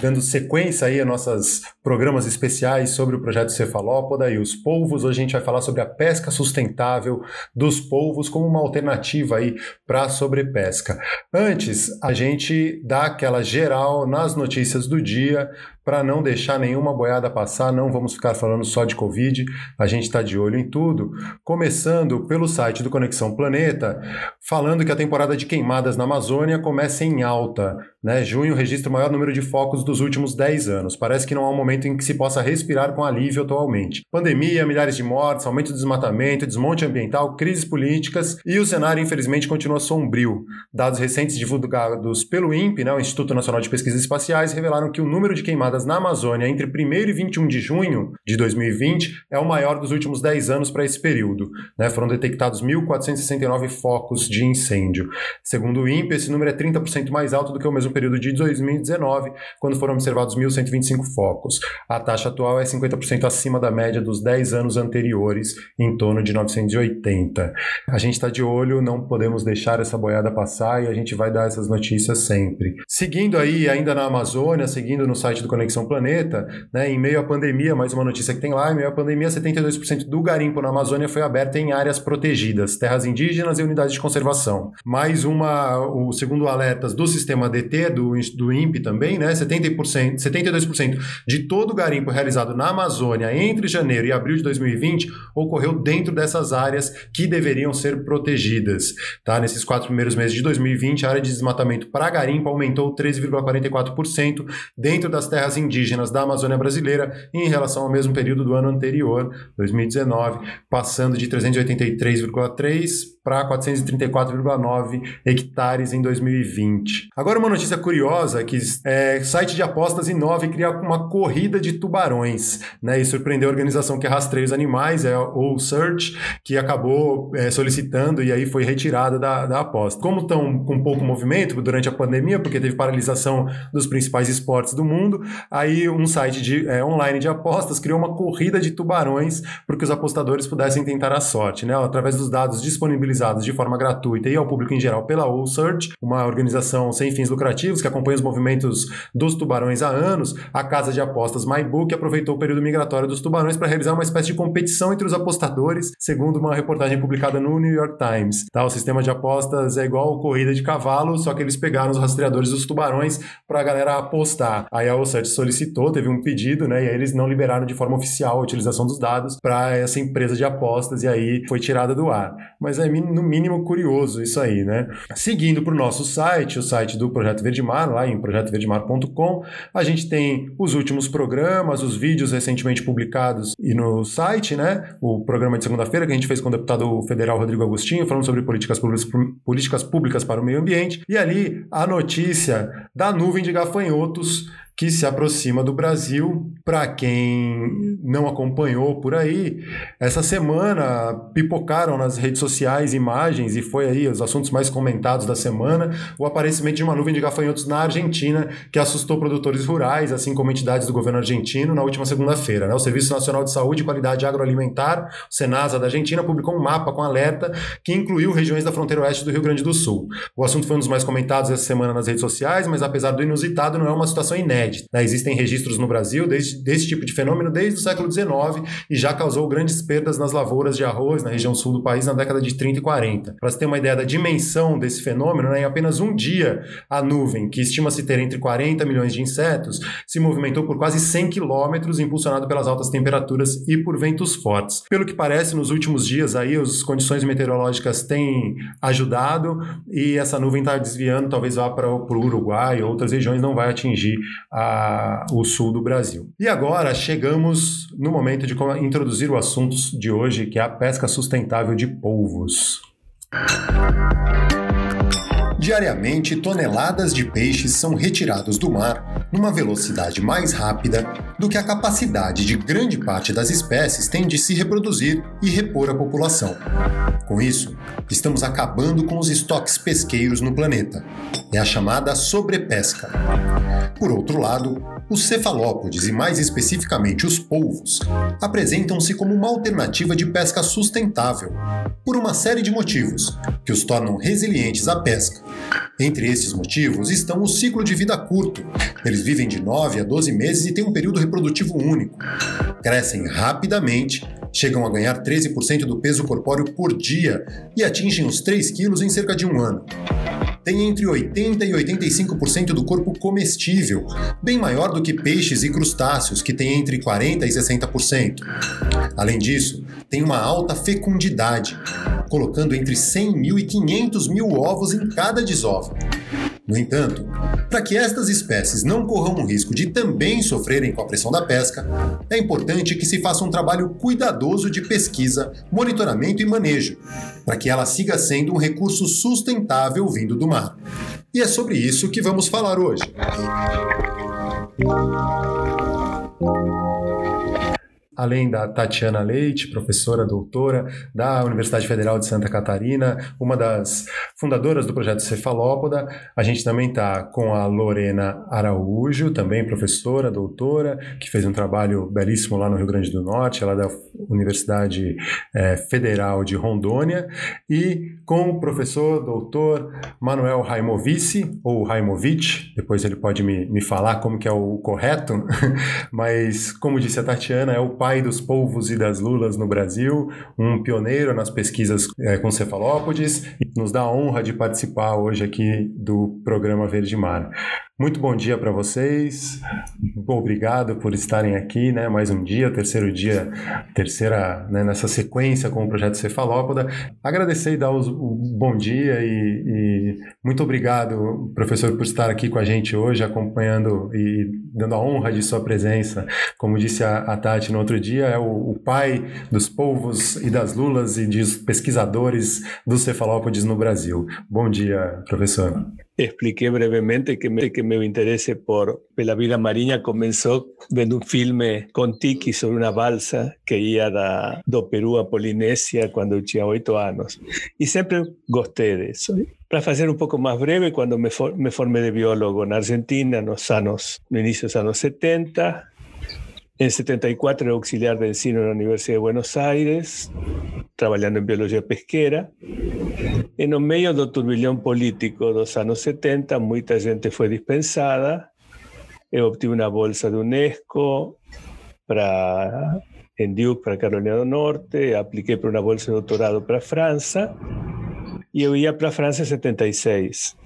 dando sequência aí a nossos programas especiais sobre o projeto Cefalópoda e os polvos. Hoje a gente vai falar sobre a pesca sustentável dos polvos como uma alternativa aí para a sobrepesca. Antes, a gente dá aquela geral nas notícias do dia, para não deixar nenhuma boiada passar, não vamos ficar falando só de Covid, a gente está de olho em tudo. Começando pelo site do Conexão Planeta, falando que a temporada de queimadas na Amazônia começa em alta. Né? Junho registra o maior número de focos dos últimos 10 anos. Parece que não há um momento em que se possa respirar com alívio atualmente. Pandemia, milhares de mortes, aumento do desmatamento, desmonte ambiental, crises políticas e o cenário, infelizmente, continua sombrio. Dados recentes divulgados pelo INPE, né, o Instituto Nacional de Pesquisas Espaciais, revelaram que o número de queimadas na Amazônia entre 1 e 21 de junho de 2020 é o maior dos últimos 10 anos para esse período. Né? Foram detectados 1.469 focos de incêndio. Segundo o INPE, esse número é 30% mais alto do que o mesmo período de 2019, quando foram observados 1.125 focos. A taxa atual é 50% acima da média dos 10 anos anteriores, em torno de 980. A gente está de olho, não podemos deixar essa boiada passar e a gente vai dar essas notícias sempre. Seguindo aí, ainda na Amazônia, seguindo no site do Conexão Conexão Planeta, né, em meio à pandemia, mais uma notícia que tem lá, em meio à pandemia, 72% do garimpo na Amazônia foi aberto em áreas protegidas, terras indígenas e unidades de conservação. Mais uma, o segundo alertas do sistema DT, do, do INPE também, né, 70%, 72% de todo o garimpo realizado na Amazônia entre janeiro e abril de 2020 ocorreu dentro dessas áreas que deveriam ser protegidas. Tá? Nesses quatro primeiros meses de 2020, a área de desmatamento para garimpo aumentou 13,44% dentro das terras indígenas da Amazônia brasileira em relação ao mesmo período do ano anterior, 2019, passando de 383,3 para 434,9 hectares em 2020. Agora uma notícia curiosa que é, site de apostas inova e cria uma corrida de tubarões, né? E surpreendeu a organização que rastreia os animais, é o Search, que acabou é, solicitando e aí foi retirada da, da aposta. Como estão com pouco movimento durante a pandemia, porque teve paralisação dos principais esportes do mundo, aí um site de, é, online de apostas criou uma corrida de tubarões para que os apostadores pudessem tentar a sorte, né? Através dos dados disponibilizados de forma gratuita e ao público em geral pela Search, uma organização sem fins lucrativos que acompanha os movimentos dos tubarões há anos, a casa de apostas MyBook aproveitou o período migratório dos tubarões para realizar uma espécie de competição entre os apostadores, segundo uma reportagem publicada no New York Times. Tá, o sistema de apostas é igual corrida de cavalo, só que eles pegaram os rastreadores dos tubarões para a galera apostar. Aí a Search solicitou, teve um pedido, né, e aí eles não liberaram de forma oficial a utilização dos dados para essa empresa de apostas e aí foi tirada do ar. Mas é no mínimo curioso isso aí, né? Seguindo para o nosso site, o site do Projeto Verdemar, lá em projetoverdemar.com, a gente tem os últimos programas, os vídeos recentemente publicados e no site, né? O programa de segunda-feira que a gente fez com o deputado federal Rodrigo Agostinho, falando sobre políticas públicas, políticas públicas para o meio ambiente, e ali a notícia da nuvem de gafanhotos que se aproxima do Brasil. Para quem não acompanhou por aí, essa semana pipocaram nas redes sociais imagens, e foi aí os assuntos mais comentados da semana, o aparecimento de uma nuvem de gafanhotos na Argentina, que assustou produtores rurais, assim como entidades do governo argentino, na última segunda-feira. Né? O Serviço Nacional de Saúde e Qualidade Agroalimentar, o Senasa da Argentina, publicou um mapa com alerta que incluiu regiões da fronteira oeste do Rio Grande do Sul. O assunto foi um dos mais comentados essa semana nas redes sociais, mas apesar do inusitado, não é uma situação inédita. Né? Existem registros no Brasil desse, tipo de fenômeno desde o século XIX e já causou grandes perdas nas lavouras de arroz na região sul do país na década de 30 e 40. Para se ter uma ideia da dimensão desse fenômeno, né, em apenas um dia, a nuvem, que estima-se ter entre 40 milhões de insetos, se movimentou por quase 100 quilômetros, impulsionado pelas altas temperaturas e por ventos fortes. Pelo que parece, nos últimos dias aí, as condições meteorológicas têm ajudado e essa nuvem está desviando, talvez vá para o Uruguai, outras regiões, não vai atingir a, o sul do Brasil. E agora chegamos no momento de introduzir o assunto de hoje, que é a pesca sustentável de polvos. Diariamente, toneladas de peixes são retirados do mar numa velocidade mais rápida do que a capacidade de grande parte das espécies tem de se reproduzir e repor a população. Com isso, estamos acabando com os estoques pesqueiros no planeta. É a chamada sobrepesca. Por outro lado, os cefalópodes e mais especificamente os polvos apresentam-se como uma alternativa de pesca sustentável, por uma série de motivos que os tornam resilientes à pesca. Entre esses motivos estão o ciclo de vida curto. Eles vivem de 9 a 12 meses e têm um período reprodutivo único. Crescem rapidamente, chegam a ganhar 13% do peso corpóreo por dia e atingem os 3 quilos em cerca de um ano tem entre 80% e 85% do corpo comestível, bem maior do que peixes e crustáceos, que têm entre 40% e 60%. Além disso, tem uma alta fecundidade, colocando entre 100 mil e 500 mil ovos em cada desova. No entanto, para que estas espécies não corram o risco de também sofrerem com a pressão da pesca, é importante que se faça um trabalho cuidadoso de pesquisa, monitoramento e manejo, para que ela siga sendo um recurso sustentável vindo do mar. E é sobre isso que vamos falar hoje. Além da Tatiana Leite, professora doutora da Universidade Federal de Santa Catarina, uma das fundadoras do projeto Cefalópoda. A gente também está com a Lorena Araújo, também professora, doutora, que fez um trabalho belíssimo lá no Rio Grande do Norte, ela é da Universidade é, Federal de Rondônia, e com o professor doutor Manuel Raimovici, ou Raimovic, depois ele pode me, me falar como que é o correto, mas como disse a Tatiana, é o pai dos polvos e das lulas no Brasil, um pioneiro nas pesquisas é, com cefalópodes, e nos dá a honra de participar hoje aqui do programa Verde Mar. Muito bom dia para vocês. Obrigado por estarem aqui, né? Mais um dia, terceiro dia, terceira né, nessa sequência com o projeto Cefalópoda. Agradecer e dar o bom dia e, e, muito obrigado, professor, por estar aqui com a gente hoje, acompanhando e dando a honra de sua presença. Como disse a, a Tati no outro dia, é o, o, pai dos povos e das lulas e dos pesquisadores dos cefalópodes no Brasil. Bom dia, professor. expliqué brevemente que, me, que mi interés por la vida marina comenzó viendo un filme con Tiki sobre una balsa que iba da, do Perú a Polinesia cuando tenía ocho años. Y siempre gosté de eso. Para hacer un poco más breve, cuando me, for, me formé de biólogo en Argentina, en los años, no inicio de los años 70, en 74 era auxiliar de ensino en la Universidad de Buenos Aires, trabajando en biología pesquera. En el medio del turbilhão político los años 70, mucha gente fue dispensada. Yo obtuve una bolsa de UNESCO para, en Duke para Carolina del Norte, apliqué para una bolsa de doctorado para Francia y yo iba para Francia en 76.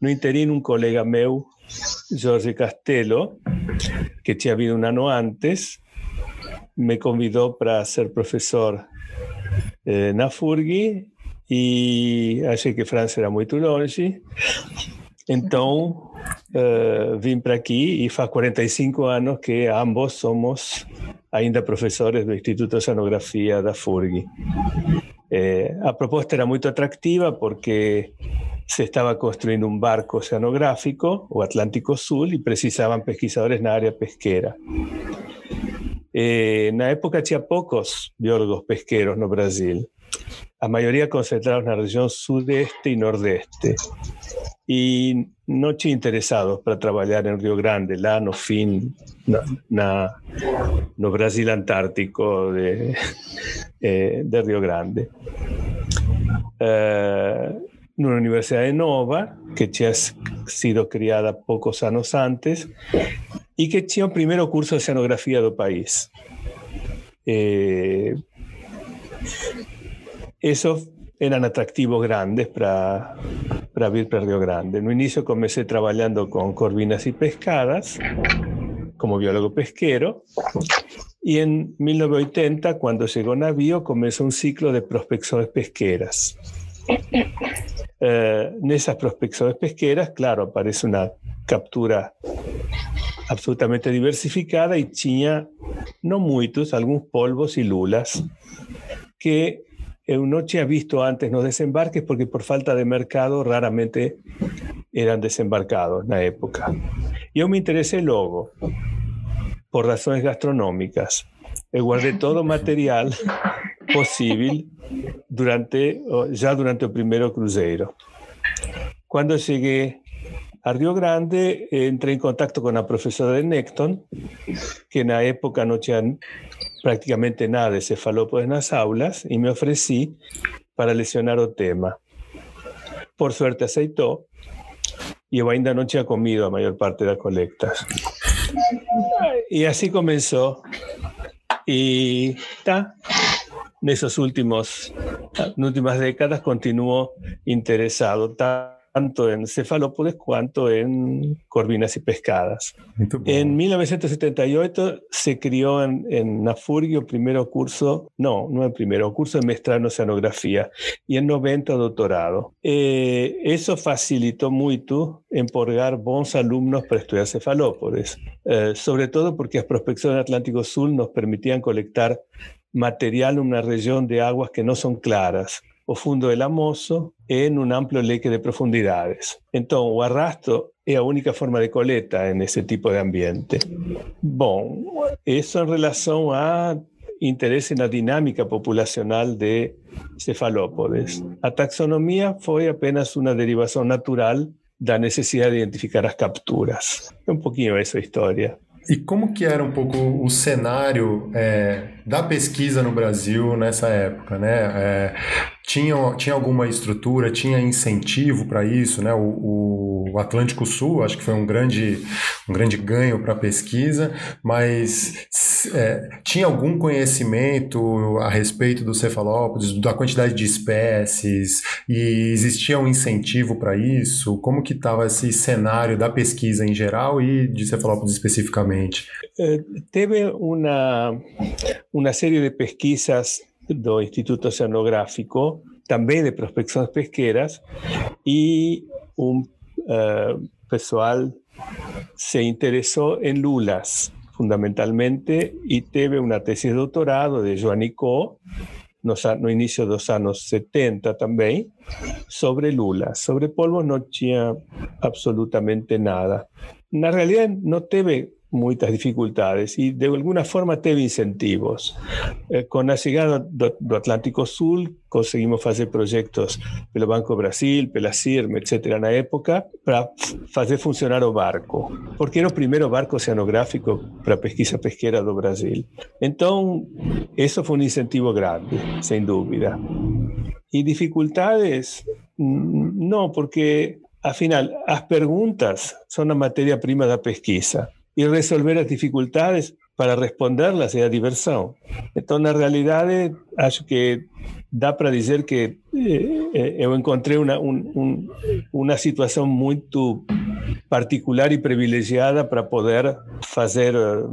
No interino, un colega meu, Jorge Castelo, que tinha habido un año antes, me convidó para ser profesor eh, na FURGI e achei que França era muito longe. Então, vim para aqui e faz 45 anos que ambos somos ainda professores do Instituto de Oceanografia da FURG. Eh, a proposta era muito atrativa porque se estaba construyendo un barco oceanográfico, o Atlántico Sur, y precisaban pesquisadores en la área pesquera. Eh, en la época había pocos biólogos pesqueros no Brasil, la mayoría concentrados en la región sudeste y nordeste, y no interesados para trabajar en Río Grande, lá no fin, na, no Brasil antártico de, eh, de Río Grande. Eh, una universidad de Nova, que ya ha sido criada pocos años antes, y que tenía un primer curso de oceanografía del país. Eh, esos eran atractivos grandes para, para vir para Río Grande. En un inicio comencé trabajando con corvinas y pescadas, como biólogo pesquero, y en 1980, cuando llegó Navío, comenzó un ciclo de prospecciones pesqueras. Eh, en esas prospecciones pesqueras, claro, aparece una captura absolutamente diversificada y tinha, no muchos, algunos polvos y lulas que no tinha visto antes los desembarques porque por falta de mercado raramente eran desembarcados en la época. Eu me interessei logo, por razões gastronômicas. Eu guardei todo o material possível durante, já durante o primeiro cruzeiro. Quando cheguei a Rio Grande, entrei em contato com a professora de Necton, que na época não tinha praticamente nada de cefalópodes nas aulas, e me ofereci para lecionar o tema. Por suerte aceitou, e eu ainda não tinha comido a maior parte das colectas. E assim começou. E tá, nesses últimos, nas últimas décadas continuo interessado. Tá, tanto en cefalópodes cuanto en corvinas y pescadas. En 1978 se crió en, en Nafurgio primero curso, no, no el primero, curso de maestría en oceanografía y en 90 doctorado. Eh, eso facilitó mucho empolgar bons alumnos para estudiar cefalópodes, eh, sobre todo porque las prospecciones del Atlántico Sur nos permitían colectar material en una región de aguas que no son claras o fundo del amoso en un amplio leque de profundidades. Entonces, o arrastro es la única forma de coleta en ese tipo de ambiente. Bueno, eso en relación a interés en la dinámica populacional de cefalópodes. La taxonomía fue apenas una derivación natural de la necesidad de identificar las capturas. Un poquito esa historia. E como que era um pouco o cenário é, da pesquisa no Brasil nessa época, né? É, tinha, tinha alguma estrutura, tinha incentivo para isso, né? O, o, Atlântico Sul, acho que foi um grande, um grande ganho para a pesquisa, mas é, tinha algum conhecimento a respeito dos cefalópodes, da quantidade de espécies, e existia um incentivo para isso? Como que estava esse cenário da pesquisa em geral e de cefalópodes especificamente? Eh, teve uma, uma série de pesquisas do Instituto Oceanográfico, también de prospecciones pesqueras, y un uh, pessoal se interesó en lulas, fundamentalmente, y teve una tesis de doctorado de Joanicó, no, no inicio de los años 70 también, sobre lulas. Sobre polvo no tinha absolutamente nada. Na realidad no teve muchas dificultades y de alguna forma teve incentivos. Eh, con la llegada do, Atlántico Sur conseguimos hacer proyectos pelo Banco Brasil, pela CIRM, etc. la época para hacer funcionar o barco, porque era el primer barco oceanográfico para pesquisa pesquera do Brasil. Entonces, eso fue un incentivo grande, sin duda. Y dificultades, mm, no, porque al final, las preguntas son la materia prima de la pesquisa y resolver las dificultades para responderlas es a diversão. Então, na realidade, acho que dá para dizer que eh, eh, eu encontrei uma, um, particular e privilegiada para poder fazer uh,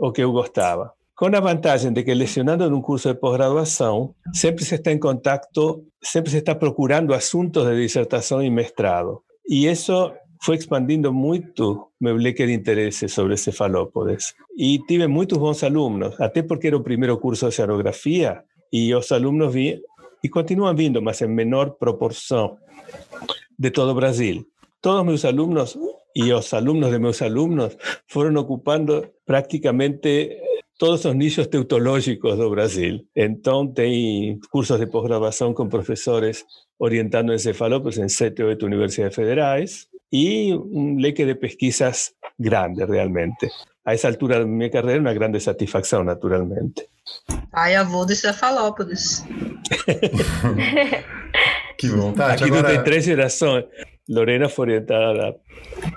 o que eu gostava. Com a vantagem de que lecionando num curso de pós-graduação, sempre se está em contato, sempre se está procurando assuntos de dissertação e mestrado. E isso foi expandindo muito meu leque de interesse sobre cefalópodes. E tive muitos bons alunos, até porque era o primeiro curso de oceanografia, e os alunos vi, e continuam vindo, mas em menor proporção, de todo Brasil. Todos meus alunos e os alunos de meus alunos foram ocupando praticamente todos os nichos teutológicos do Brasil. Então, tem cursos de pós-graduação com professores orientando encefalópodes em sete ou oito universidades federais, y un leque de pesquisas grande realmente. A essa altura da minha carreira, uma grande satisfação, naturalmente. Pai avô de cefalópodes. que vontade. Aqui agora... tem três gerações. Lorena foi orientada da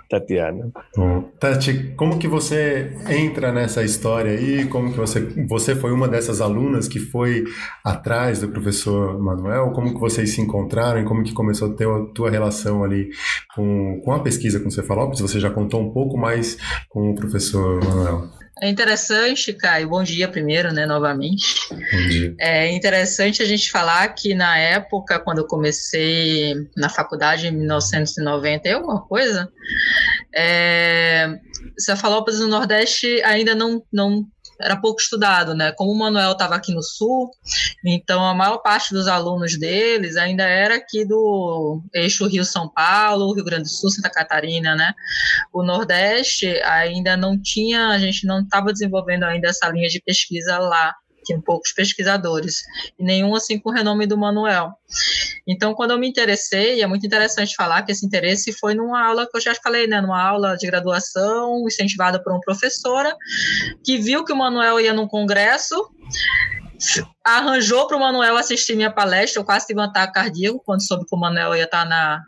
Tatiana. Bom, Tati, como que você entra nessa história aí? Como que você você foi uma dessas alunas que foi atrás do professor Manuel? Como que vocês se encontraram e como que começou a ter a tua relação ali com, com a pesquisa com o Cefalópolis? Você já contou um pouco mais com o professor Manuel. É interessante, Caio, bom dia primeiro, né, novamente. Bom dia. É interessante a gente falar que na época, quando eu comecei na faculdade em 1990 e alguma coisa, é, Cefalópolis no Nordeste ainda não, não era pouco estudado, né? Como o Manuel estava aqui no sul, então a maior parte dos alunos deles ainda era aqui do eixo Rio-São Paulo, Rio Grande do Sul, Santa Catarina, né? O Nordeste ainda não tinha, a gente não estava desenvolvendo ainda essa linha de pesquisa lá tinham poucos pesquisadores, e nenhum assim com o renome do Manuel. Então, quando eu me interessei, é muito interessante falar que esse interesse foi numa aula que eu já falei, né, numa aula de graduação, incentivada por uma professora, que viu que o Manuel ia num congresso, arranjou para o Manuel assistir minha palestra. Eu quase tive um ataque cardíaco quando soube que o Manuel ia estar tá na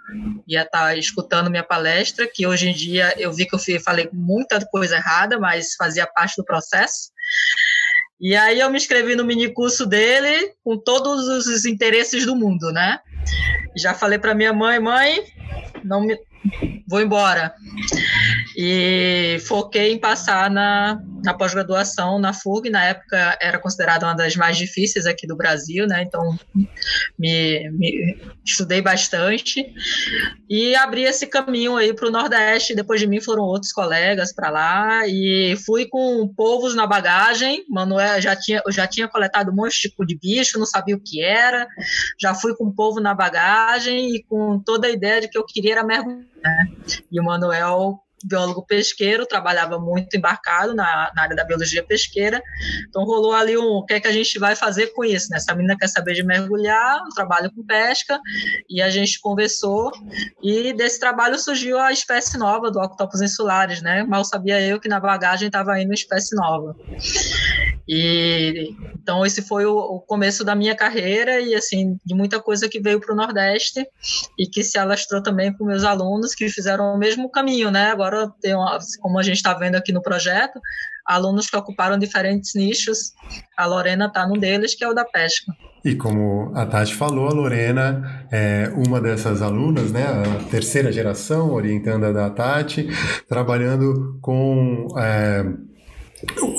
ia estar tá escutando minha palestra, que hoje em dia eu vi que eu falei muita coisa errada, mas fazia parte do processo. E aí eu me inscrevi no minicurso dele com todos os interesses do mundo, né? Já falei para minha mãe, mãe, não me vou embora. E foquei em passar na, na pós-graduação na FUG, na época era considerada uma das mais difíceis aqui do Brasil, né? Então me, me estudei bastante e abri esse caminho aí para o Nordeste. Depois de mim foram outros colegas para lá e fui com povos na bagagem. Manuel já tinha, eu já tinha coletado um monte de bicho, não sabia o que era. Já fui com povo na bagagem e com toda a ideia de que eu queria era mergulhar né? E o Manuel, biólogo pesqueiro, trabalhava muito embarcado na, na, área da biologia pesqueira. Então rolou ali um, o que é que a gente vai fazer com isso, né? Essa menina quer saber de mergulhar, trabalho com pesca, e a gente conversou, e desse trabalho surgiu a espécie nova do Octopus insulares, né? Mal sabia eu que na bagagem estava indo uma espécie nova. E então esse foi o, o, começo da minha carreira e assim de muita coisa que veio para o Nordeste e que se alastrou também com meus alunos que fizeram o mesmo caminho, né? Agora tem uma, como a gente está vendo aqui no projeto, alunos que ocuparam diferentes nichos. A Lorena está num deles que é o da pesca. E como a Tati falou, a Lorena é uma dessas alunas, né, a terceira geração, orientando a da Tati, trabalhando com é,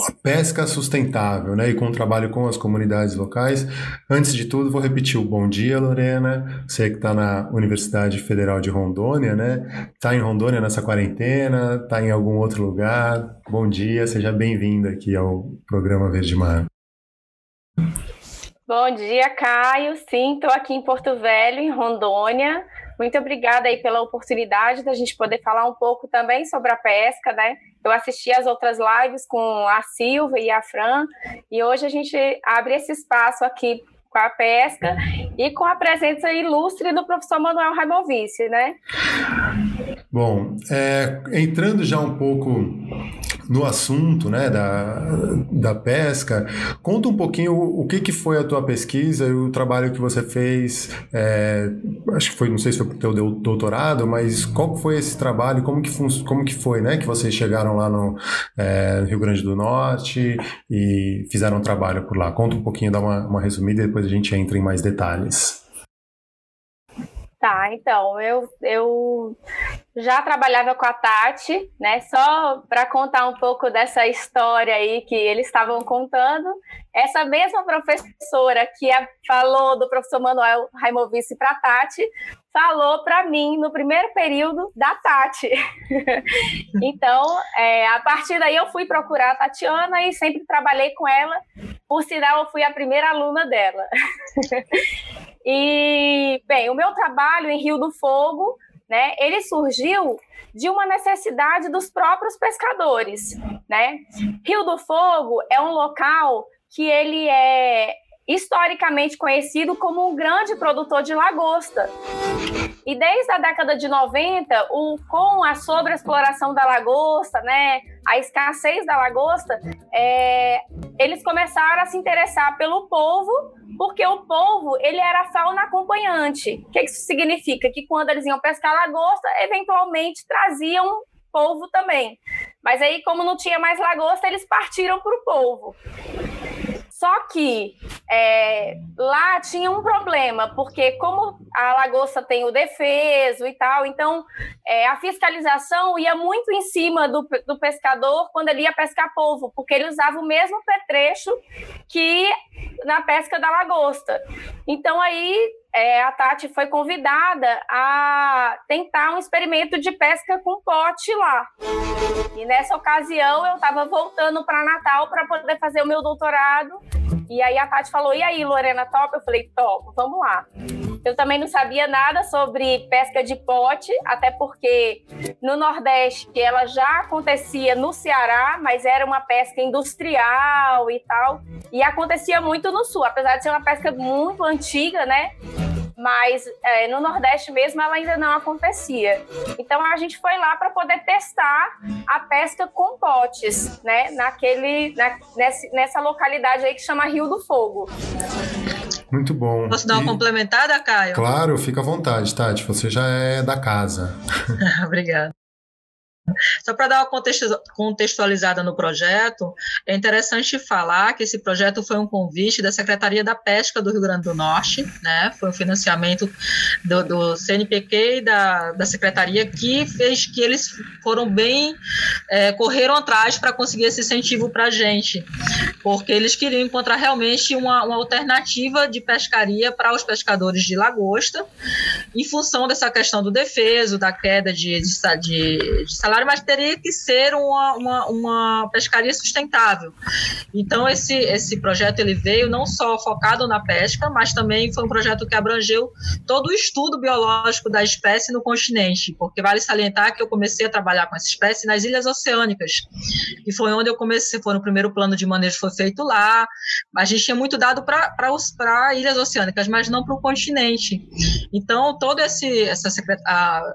a pesca sustentável, né, e com o trabalho com as comunidades locais. Antes de tudo, vou repetir o bom dia, Lorena. Você que está na Universidade Federal de Rondônia, né? Está em Rondônia nessa quarentena? Está em algum outro lugar? Bom dia, seja bem-vinda aqui ao programa Verde Mar. Bom dia, Caio. Sim, estou aqui em Porto Velho, em Rondônia. Muito obrigada aí pela oportunidade da gente poder falar um pouco também sobre a pesca, né? Eu assisti as outras lives com a Silva e a Fran, e hoje a gente abre esse espaço aqui com a pesca e com a presença ilustre do professor Manuel Raimovice, né? Bom, é, entrando já um pouco no assunto né, da, da pesca, conta um pouquinho o, o que, que foi a tua pesquisa e o trabalho que você fez, é, acho que foi, não sei se foi para o teu doutorado, mas qual foi esse trabalho, como que, como que foi, né, que vocês chegaram lá no, é, Rio Grande do Norte e fizeram um trabalho por lá. Conta um pouquinho, dá uma, uma resumida e depois a gente entra em mais detalhes. Tá, então, eu, eu já trabalhava com a Tati, né? Só para contar um pouco dessa história aí que eles estavam contando. Essa mesma professora que falou do professor Manuel Raimovice para a Tati, falou para mim no primeiro período da Tati. então, é, a partir daí eu fui procurar a Tatiana e sempre trabalhei com ela. Por sinal, eu fui a primeira aluna dela. E, bem, o meu trabalho em Rio do Fogo, né, ele surgiu de uma necessidade dos próprios pescadores, né? Rio do Fogo é um local que ele é historicamente conhecido como um grande produtor de lagosta. E desde a década de 90, o, com a sobreexploração da lagosta, né, a escassez da lagosta, é, eles começaram a se interessar pelo polvo, porque o polvo ele era fauna acompanhante. O que isso significa? Que quando eles iam pescar lagosta, eventualmente traziam polvo também. Mas aí, como não tinha mais lagosta, eles partiram para o polvo. Só que é, lá tinha um problema, porque como a lagosta tem o defeso e tal, então é, a fiscalização ia muito em cima do, do pescador quando ele ia pescar polvo, porque ele usava o mesmo pertrecho que na pesca da lagosta. Então aí é, a Tati foi convidada a tentar um experimento de pesca com pote lá. E nessa ocasião eu estava voltando para Natal para poder fazer o meu doutorado. E aí a Tati falou: E aí, Lorena, top? Eu falei: Top, vamos lá. Eu também não sabia nada sobre pesca de pote, até porque no Nordeste ela já acontecia no Ceará, mas era uma pesca industrial e tal. E acontecia muito no Sul, apesar de ser uma pesca muito antiga, né? Mas é, no Nordeste mesmo ela ainda não acontecia. Então a gente foi lá para poder testar a pesca com potes, né? Naquele, na, nessa, nessa localidade aí que chama Rio do Fogo. Muito bom. Posso dar uma e... complementada, Caio? Claro, fica à vontade, Tati. Você já é da casa. Obrigada. Só para dar uma contextualizada no projeto, é interessante falar que esse projeto foi um convite da Secretaria da Pesca do Rio Grande do Norte, né? Foi um financiamento do, do CNPq e da, da Secretaria que fez que eles foram bem, é, correram atrás para conseguir esse incentivo para a gente, porque eles queriam encontrar realmente uma, uma alternativa de pescaria para os pescadores de lagosta, em função dessa questão do defeso, da queda de, de, de, de salário mas teria que ser uma, uma, uma, pescaria sustentável. Então, esse, esse projeto ele veio não só focado na pesca, mas também foi um projeto que abrangeu todo o estudo biológico da espécie no continente, porque vale salientar que eu comecei a trabalhar com essa espécie nas ilhas oceânicas, e foi onde eu comecei, foi no primeiro plano de manejo foi feito lá, a gente tinha muito dado para ilhas oceânicas, mas não para o continente. Então, todo esse, essa,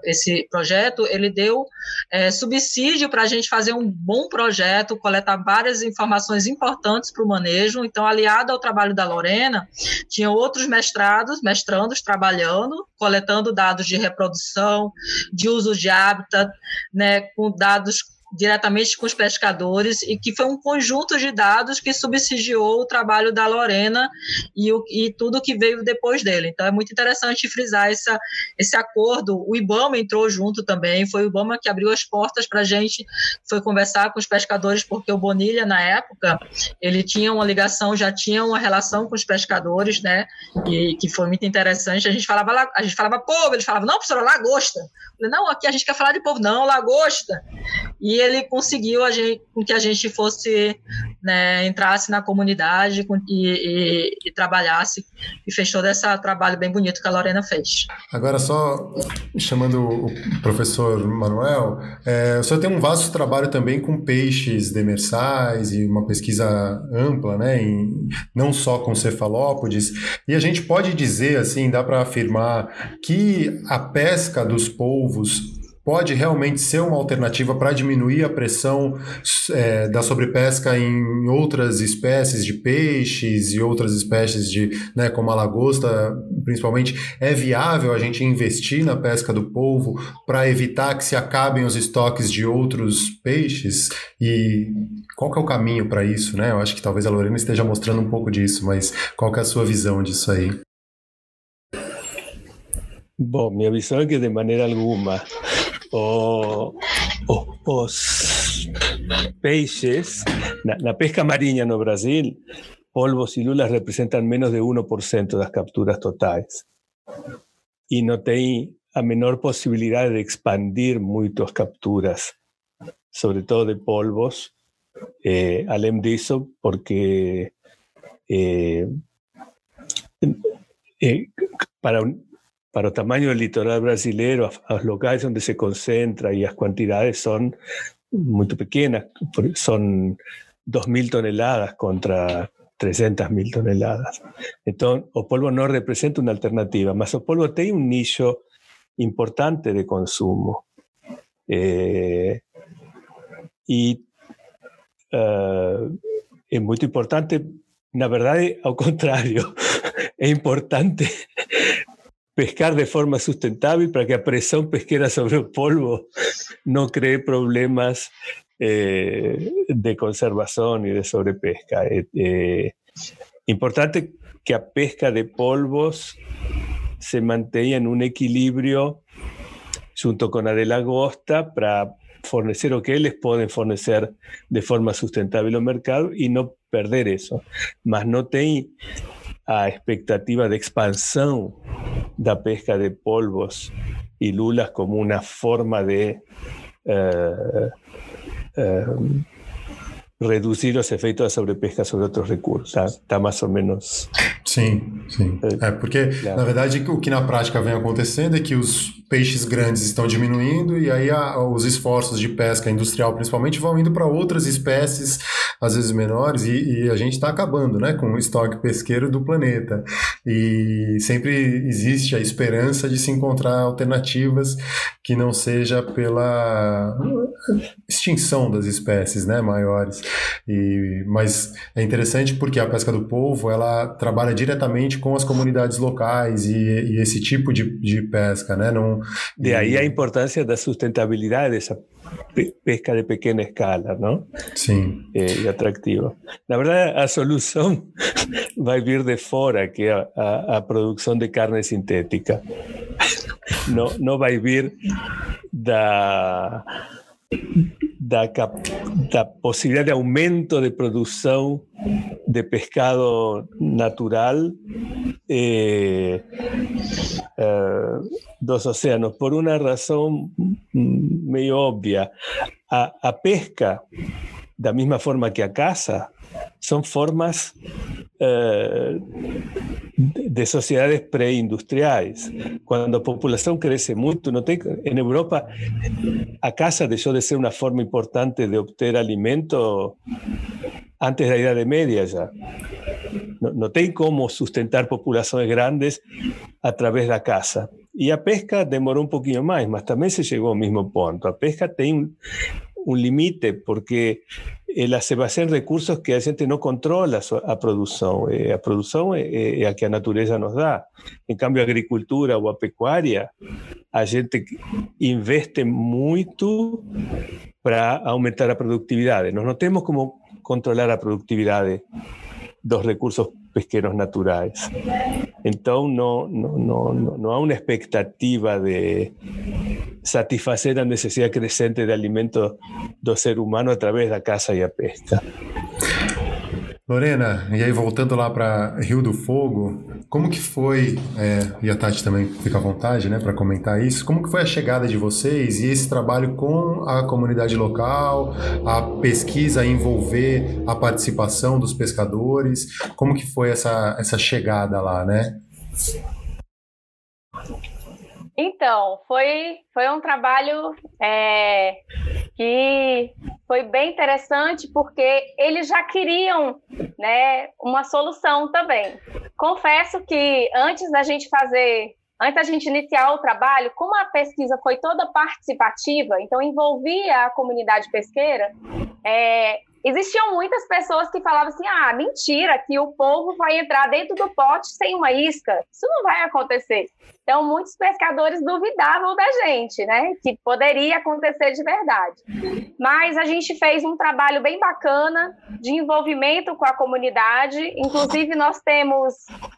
esse projeto, ele deu é, subsídio para a gente fazer um bom projeto, coletar várias informações importantes para o manejo. Então, aliado ao trabalho da Lorena, tinha outros mestrados, mestrandos trabalhando, coletando dados de reprodução, de uso de hábitat, né, com dados diretamente com os pescadores e que foi um conjunto de dados que subsidiou o trabalho da Lorena e, o, e tudo que veio depois dele. Então é muito interessante frisar essa, esse acordo. O IBAMA entrou junto também, foi o IBAMA que abriu as portas para a gente, foi conversar com os pescadores, porque o Bonilha, na época, ele tinha uma ligação, já tinha uma relação com os pescadores, né, e que foi muito interessante. A gente falava, a gente falava povo, eles falavam, não, professora, lagosta. Falei, não, aqui a gente quer falar de povo, não, lagosta. E ele conseguiu a gente, que a gente fosse, né, entrasse na comunidade e, e, e, trabalhasse, e fez todo esse trabalho bem bonito que a Lorena fez. Agora, só chamando o professor Manuel, é, o senhor tem um vasto trabalho também com peixes demersais e uma pesquisa ampla, né, em, não só com cefalópodes, e a gente pode dizer, assim, dá para afirmar que a pesca dos polvos pode realmente ser uma alternativa para diminuir a pressão é, da sobrepesca em outras espécies de peixes e outras espécies de, né, como a lagosta, principalmente, é viável a gente investir na pesca do polvo para evitar que se acabem os estoques de outros peixes? E qual que é o caminho para isso, né? Eu acho que talvez a Lorena esteja mostrando um pouco disso, mas qual que é a sua visão disso aí? Bom, minha visão é que de maneira alguma o, o, os peixes, na, na, pesca marinha no Brasil, polvos y lulas representan menos de 1% de las capturas totales. Y no tem a menor posibilidad de expandir muchas capturas, sobre todo de polvos, eh, além disso, porque eh, eh, para para el tamaño del litoral brasileño, a, los locales donde se concentra y las cantidades son muy pequeñas, son 2.000 toneladas contra 300.000 toneladas. Entonces, o polvo no representa una alternativa, mas o polvo tiene un nicho importante de consumo. Eh, y uh, es muy importante, la verdad, al contrario, es importante pescar de forma sustentable para que a presión pesquera sobre el polvo no cree problemas eh, de conservación y de sobrepesca. Eh, eh, importante que a pesca de polvos se mantenga en un equilibrio junto con la de lagosta para fornecer o que les pueden fornecer de forma sustentable al mercado y no perder eso. Mas no te a expectativa de expansão da pesca de polvos e lulas como uma forma de uh, uh, reduzir os efeitos da sobrepesca sobre outros recursos. Está, tá mais ou menos. Sim, sim. É, porque, na verdade, o que na prática vem acontecendo é que os peixes grandes estão diminuindo e aí a, os esforços de pesca industrial, principalmente, vão indo para outras espécies, às vezes menores, e, e a gente está acabando né, com o estoque pesqueiro do planeta. E sempre existe a esperança de se encontrar alternativas que não seja pela extinção das espécies né, maiores. E, mas é interessante porque a pesca do polvo ela trabalha diretamente com as comunidades locais e, e esse tipo de, de pesca, né? Não, de ahí la importancia de la sustentabilidad de esa pesca de pequeña escala, ¿no? Sí. Eh, y atractiva. La verdad, la solución va a ir de fuera que a, a, producción de carne sintética. No, no va a ir da da, da posibilidad de aumento de producción de pescado natural eh, eh, océanos, por una razón medio obvia. A, a pesca, da misma forma que a caza, son formas eh, de sociedades preindustriales. Cuando la población crece mucho, no en Europa, a casa dejó de ser una forma importante de obtener alimento antes de la Edad Media ya. No, no tem como sustentar poblaciones grandes a través de la caza. Y a pesca demoró un poquito más, mas también se llegó al mismo punto. A pesca tiene un, límite porque la se basa en recursos que la gente no controla a producción. Eh, a producción es a que la naturaleza nos da. En cambio, agricultura o a pecuaria, a gente investe mucho para aumentar la productividad. Nos no tenemos como controlar la productividad dos recursos pesqueros naturais. Então, no não, não, não há uma expectativa de satisfacer la necesidad creciente de alimento do ser humano a través de la caza y la pesca. Lorena, e aí voltando lá para Rio do Fogo, como que foi, é, e a Tati também fica à vontade né, para comentar isso, como que foi a chegada de vocês e esse trabalho com a comunidade local, a pesquisa envolver a participação dos pescadores, como que foi essa, essa chegada lá, né? Então, foi, foi um trabalho é, que foi bem interessante porque eles já queriam né, uma solução também. Confesso que antes da gente fazer, antes da gente iniciar o trabalho, como a pesquisa foi toda participativa, então envolvia a comunidade pesqueira, é, existiam muitas pessoas que falavam assim: ah, mentira, que o povo vai entrar dentro do pote sem uma isca. Isso não vai acontecer. Então, muitos pescadores duvidavam da gente, né? Que poderia acontecer de verdade. Mas a gente fez um trabalho bem bacana de envolvimento com a comunidade. Inclusive, nós temos,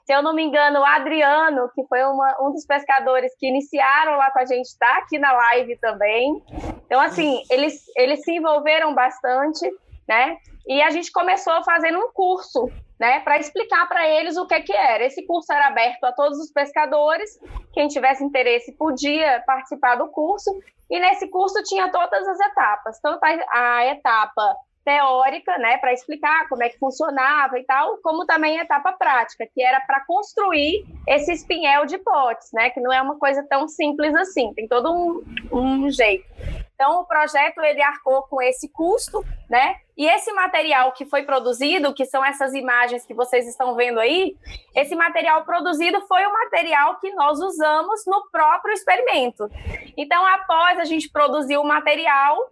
se eu não me engano, o Adriano, que foi uma, um dos pescadores que iniciaram lá com a gente, está aqui na live também. Então, assim, eles, eles se envolveram bastante né? E a gente começou fazendo um curso, né, para explicar para eles o que que era. Esse curso era aberto a todos os pescadores, quem tivesse interesse podia participar do curso, e nesse curso tinha todas as etapas, tanto a, a etapa teórica, né, para explicar como é que funcionava e tal, como também a etapa prática, que era para construir esse espinhel de potes, né, que não é uma coisa tão simples assim, tem todo um, um jeito. Então, o projeto ele arcou com esse custo, né? E esse material que foi produzido, que são essas imagens que vocês estão vendo aí, esse material produzido foi o material que nós usamos no próprio experimento. Então, após a gente produzir o material,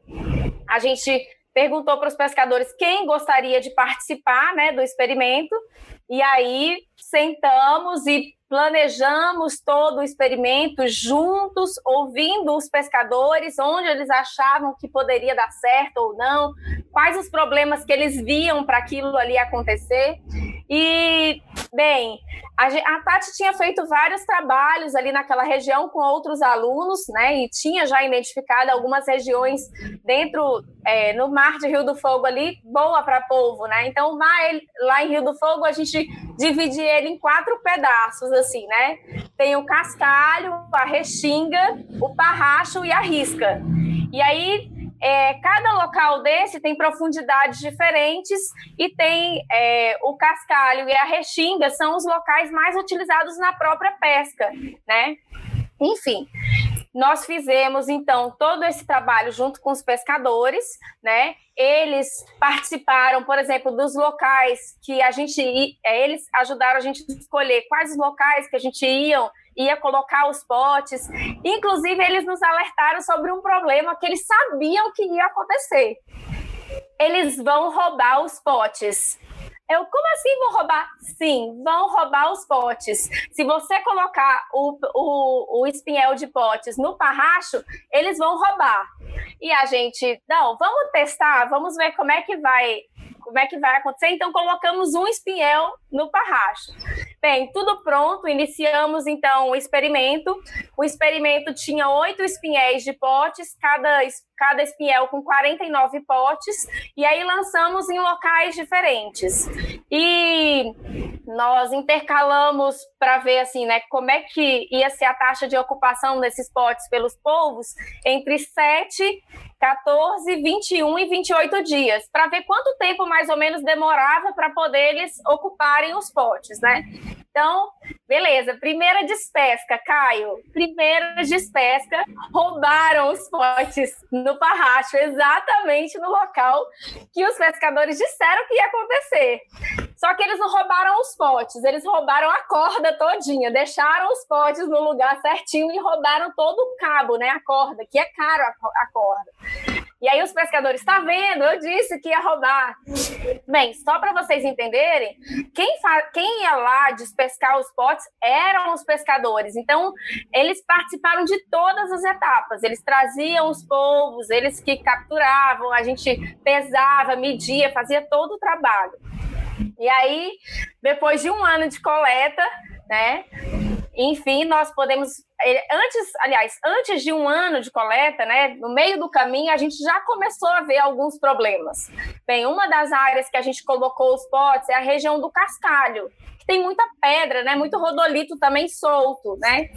a gente perguntou para os pescadores quem gostaria de participar né, do experimento, e aí sentamos e planejamos todo o experimento juntos, ouvindo os pescadores, onde eles achavam que poderia dar certo ou não, quais os problemas que eles viam para aquilo ali acontecer. E, bem, a, a Tati tinha feito vários trabalhos ali naquela região com outros alunos, né? E tinha já identificado algumas regiões dentro, é, no mar de Rio do Fogo ali, boa para polvo, né? Então, ele, lá em Rio do Fogo, a gente divide ele em quatro pedaços, assim, né? Tem o cascalho, a restinga, o parracho e a risca. E aí, é, cada local desse tem profundidades diferentes e tem é, o cascalho e a restinga são os locais mais utilizados na própria pesca, né? Enfim, nós fizemos então todo esse trabalho junto com os pescadores, né? Eles participaram, por exemplo, dos locais que a gente é, eles ajudaram a gente a escolher quais os locais que a gente ia ia colocar os potes. Inclusive, eles nos alertaram sobre um problema que eles sabiam que ia acontecer. Eles vão roubar os potes. Eu, como assim vão roubar? Sim, vão roubar os potes. Se você colocar o, o, o espinhel de potes no parracho, eles vão roubar. E a gente, não, vamos testar, vamos ver como é que vai como é que vai acontecer? Então, colocamos um espinhel no parracho. Bem, tudo pronto, iniciamos então o experimento. O experimento tinha oito espinhéis de potes, cada, cada espinhel com 49 potes, e aí lançamos em locais diferentes. E nós intercalamos para ver assim, né, como é que ia ser a taxa de ocupação desses potes pelos povos entre 7 14, 21 e 28 dias, para ver quanto tempo mais ou menos demorava para poder eles ocuparem os potes, né? Então, beleza, primeira despesca, Caio. Primeira despesca, roubaram os potes no parracho, exatamente no local que os pescadores disseram que ia acontecer. Só que eles não roubaram os potes, eles roubaram a corda todinha, deixaram os potes no lugar certinho e roubaram todo o cabo, né? A corda, que é caro a, corda. E aí os pescadores, tá vendo? Eu disse que ia roubar. Bem, só para vocês entenderem, quem, quem ia lá despescar os potes eram os pescadores. Então, eles participaram de todas as etapas. Eles traziam os polvos, eles que capturavam, a gente pesava, media, fazia todo o trabalho. E aí, depois de um ano de coleta, né? Enfim, nós podemos antes, aliás, antes de um ano de coleta, né, no meio do caminho, a gente já começou a ver alguns problemas. Bem, uma das áreas que a gente colocou os potes é a região do cascalho, que tem muita pedra, né, muito rodolito também solto, né?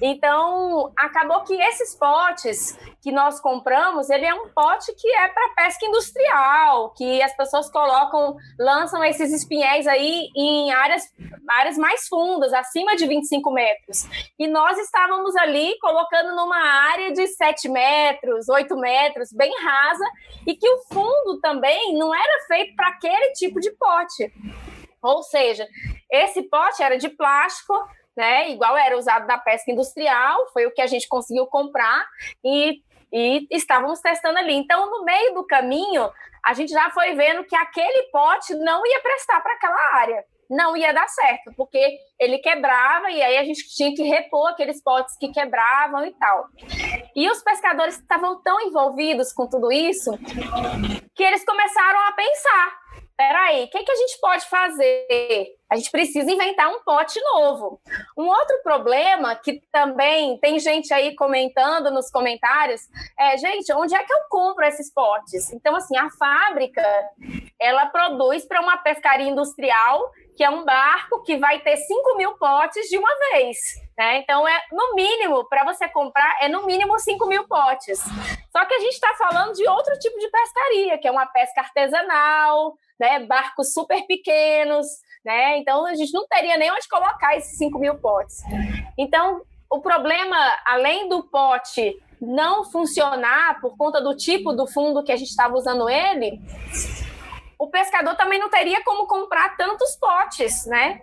Então, acabou que esses potes que nós compramos, ele é um pote que é para pesca industrial, que as pessoas colocam, lançam esses espinhéis aí em áreas, áreas mais fundas, acima de 25 metros. E nós estávamos ali colocando numa área de 7 metros, 8 metros, bem rasa, e que o fundo também não era feito para aquele tipo de pote. Ou seja, esse pote era de plástico, né? Igual era usado na pesca industrial, foi o que a gente conseguiu comprar e, e estávamos testando ali. Então, no meio do caminho, a gente já foi vendo que aquele pote não ia prestar para aquela área. Não ia dar certo, porque ele quebrava e aí a gente tinha que repor aqueles potes que quebravam e tal. E os pescadores estavam tão envolvidos com tudo isso que eles começaram a pensar: peraí, o que, que a gente pode fazer? A gente precisa inventar um pote novo. Um outro problema que também tem gente aí comentando nos comentários é, gente, onde é que eu compro esses potes? Então, assim, a fábrica, ela produz para uma pescaria industrial, que é um barco que vai ter 5 mil potes de uma vez. Né? Então, é no mínimo, para você comprar, é no mínimo 5 mil potes. Só que a gente está falando de outro tipo de pescaria, que é uma pesca artesanal, né? barcos super pequenos. Né? Então, a gente não teria nem onde colocar esses 5 mil potes. Então, o problema, além do pote não funcionar por conta do tipo do fundo que a gente estava usando ele, o pescador também não teria como comprar tantos potes, né?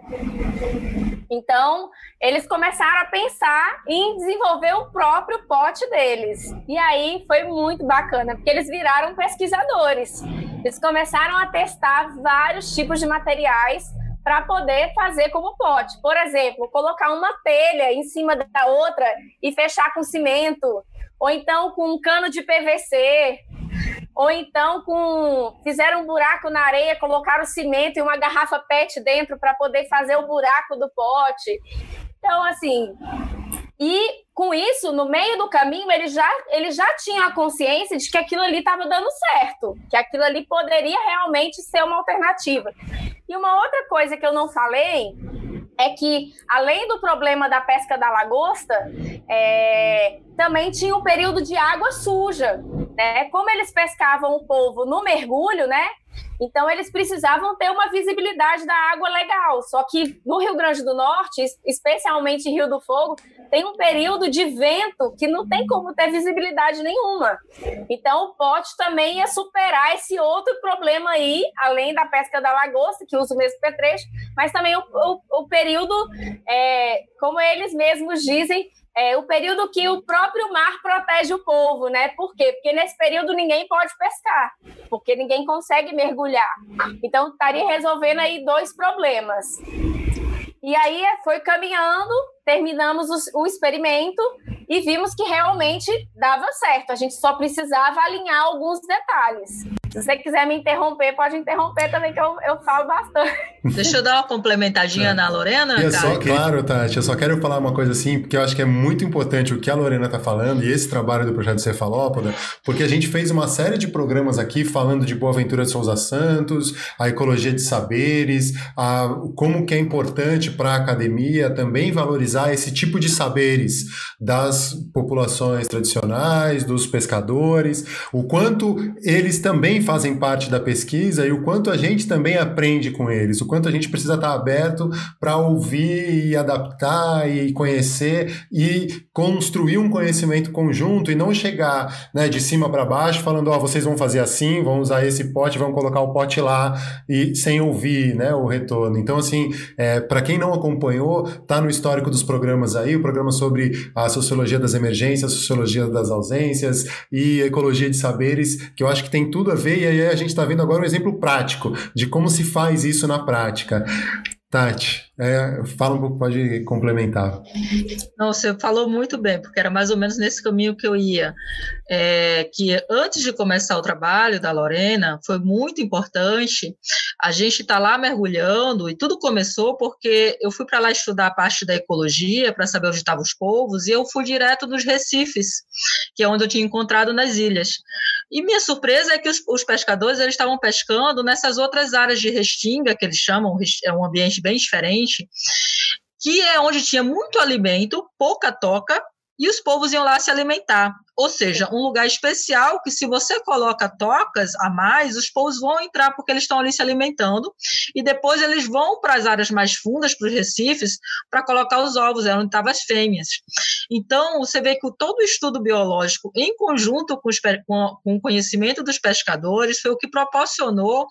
Então, eles começaram a pensar em desenvolver o próprio pote deles. E aí foi muito bacana, porque eles viraram pesquisadores. Eles começaram a testar vários tipos de materiais para poder fazer como pote. Por exemplo, colocar uma telha em cima da outra e fechar com cimento, ou então com um cano de PVC, ou então com fizeram um buraco na areia, colocaram cimento e uma garrafa PET dentro para poder fazer o buraco do pote. Então, assim, e com isso, no meio do caminho, ele já, ele já tinha a consciência de que aquilo ali estava dando certo, que aquilo ali poderia realmente ser uma alternativa. E uma outra coisa que eu não falei é que, além do problema da pesca da lagosta, é, também tinha um período de água suja. Né? Como eles pescavam o povo no mergulho, né? Então, eles precisavam ter uma visibilidade da água legal. Só que no Rio Grande do Norte, especialmente Rio do Fogo, tem um período de vento que não tem como ter visibilidade nenhuma. Então, o pote também ia superar esse outro problema aí, além da pesca da lagosta, que usa o mesmo petrecho, mas também o, o, o período, é, como eles mesmos dizem, é, o período que o próprio mar protege o povo, né? Por quê? Porque nesse período ninguém pode pescar, porque ninguém consegue mergulhar. Então estaria resolvendo aí dois problemas. E aí foi caminhando, terminamos o, o experimento e vimos que realmente dava certo. A gente só precisava alinhar alguns detalhes. Se você quiser me interromper, pode interromper também, que eu, eu falo bastante. Deixa eu dar uma complementadinha é. na Lorena. E só, claro, Tati, eu só quero falar uma coisa assim, porque eu acho que é muito importante o que a Lorena está falando e esse trabalho do projeto Cefalópoda, porque a gente fez uma série de programas aqui falando de Boa Ventura de Souza Santos, a ecologia de saberes, a, como que é importante para a academia também valorizar esse tipo de saberes das populações tradicionais, dos pescadores, o quanto eles também fazem parte da pesquisa e o quanto a gente também aprende com eles, o quanto a gente precisa estar aberto para ouvir e adaptar e conhecer e construir um conhecimento conjunto e não chegar né, de cima para baixo falando, ó, oh, vocês vão fazer assim, vão usar esse pote, vão colocar o pote lá e sem ouvir né, o retorno. Então, assim, é, para quem não acompanhou, tá no histórico dos programas aí, o programa sobre a sociologia das emergências, sociologia das ausências e ecologia de saberes, que eu acho que tem tudo a ver e aí a gente está vendo agora um exemplo prático de como se faz isso na prática. Tati, é, fala um pouco, pode complementar. Não, você falou muito bem, porque era mais ou menos nesse caminho que eu ia. É, que antes de começar o trabalho da Lorena, foi muito importante a gente estar tá lá mergulhando, e tudo começou porque eu fui para lá estudar a parte da ecologia, para saber onde estavam os povos, e eu fui direto nos recifes, que é onde eu tinha encontrado nas ilhas. E minha surpresa é que os, os pescadores eles estavam pescando nessas outras áreas de restinga, que eles chamam, é um ambiente bem diferente, que é onde tinha muito alimento, pouca toca, e os povos iam lá se alimentar. Ou seja, um lugar especial que, se você coloca tocas a mais, os povos vão entrar porque eles estão ali se alimentando, e depois eles vão para as áreas mais fundas, para os recifes, para colocar os ovos, é onde estavam as fêmeas. Então, você vê que todo o estudo biológico, em conjunto com, os, com, com o conhecimento dos pescadores, foi o que proporcionou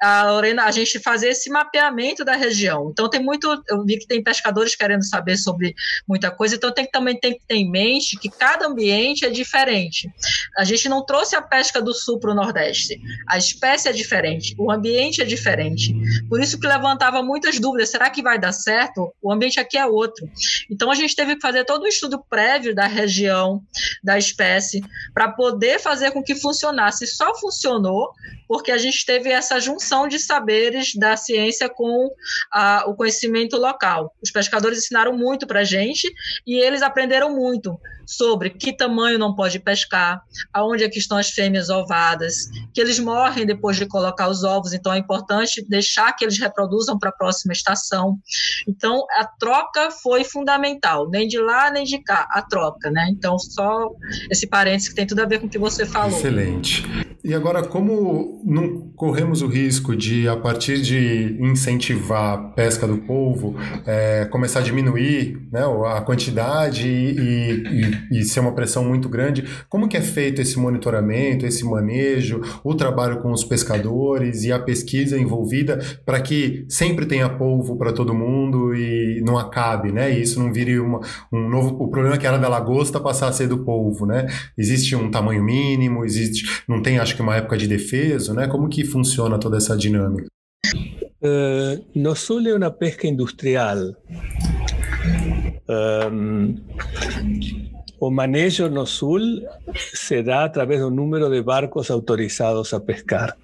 a Lorena, a gente fazer esse mapeamento da região. Então, tem muito, eu vi que tem pescadores querendo saber sobre muita coisa, então tem que também tem que ter em mente que cada ambiente é diferente. A gente não trouxe a pesca do sul para o Nordeste. A espécie é diferente, o ambiente é diferente. Por isso que levantava muitas dúvidas: será que vai dar certo? O ambiente aqui é outro. Então a gente teve que fazer todo um estudo prévio da região, da espécie, para poder fazer com que funcionasse. Só funcionou porque a gente teve essa junção de saberes da ciência com a, o conhecimento local. Os pescadores ensinaram muito para a gente e eles aprenderam muito sobre que tamanho não pode pescar, aonde é que estão as fêmeas ovadas, que eles morrem depois de colocar os ovos, então é importante deixar que eles reproduzam para a próxima estação. Então a troca foi fundamental, nem de lá nem de cá, a troca, né? Então só esse parênteses que tem tudo a ver com o que você falou. Excelente. E agora, como não corremos o risco de, a partir de incentivar a pesca do polvo, é, começar a diminuir né, a quantidade e, e e, ser uma pressão muito grande. Como que é feito esse monitoramento, esse manejo, o trabalho com os pescadores e a pesquisa envolvida para que sempre tenha polvo para todo mundo e não acabe, né? E isso não vire uma, um novo... O problema é que era da lagosta passar a ser do polvo, né? Existe um tamanho mínimo, existe... Não tem, acho que, uma época de defesa, né? Como que funciona toda essa dinâmica? Uh, no sul é uma pesca industrial. Um, o manejo no sul se dá através do número de barcos autorizados a pescar,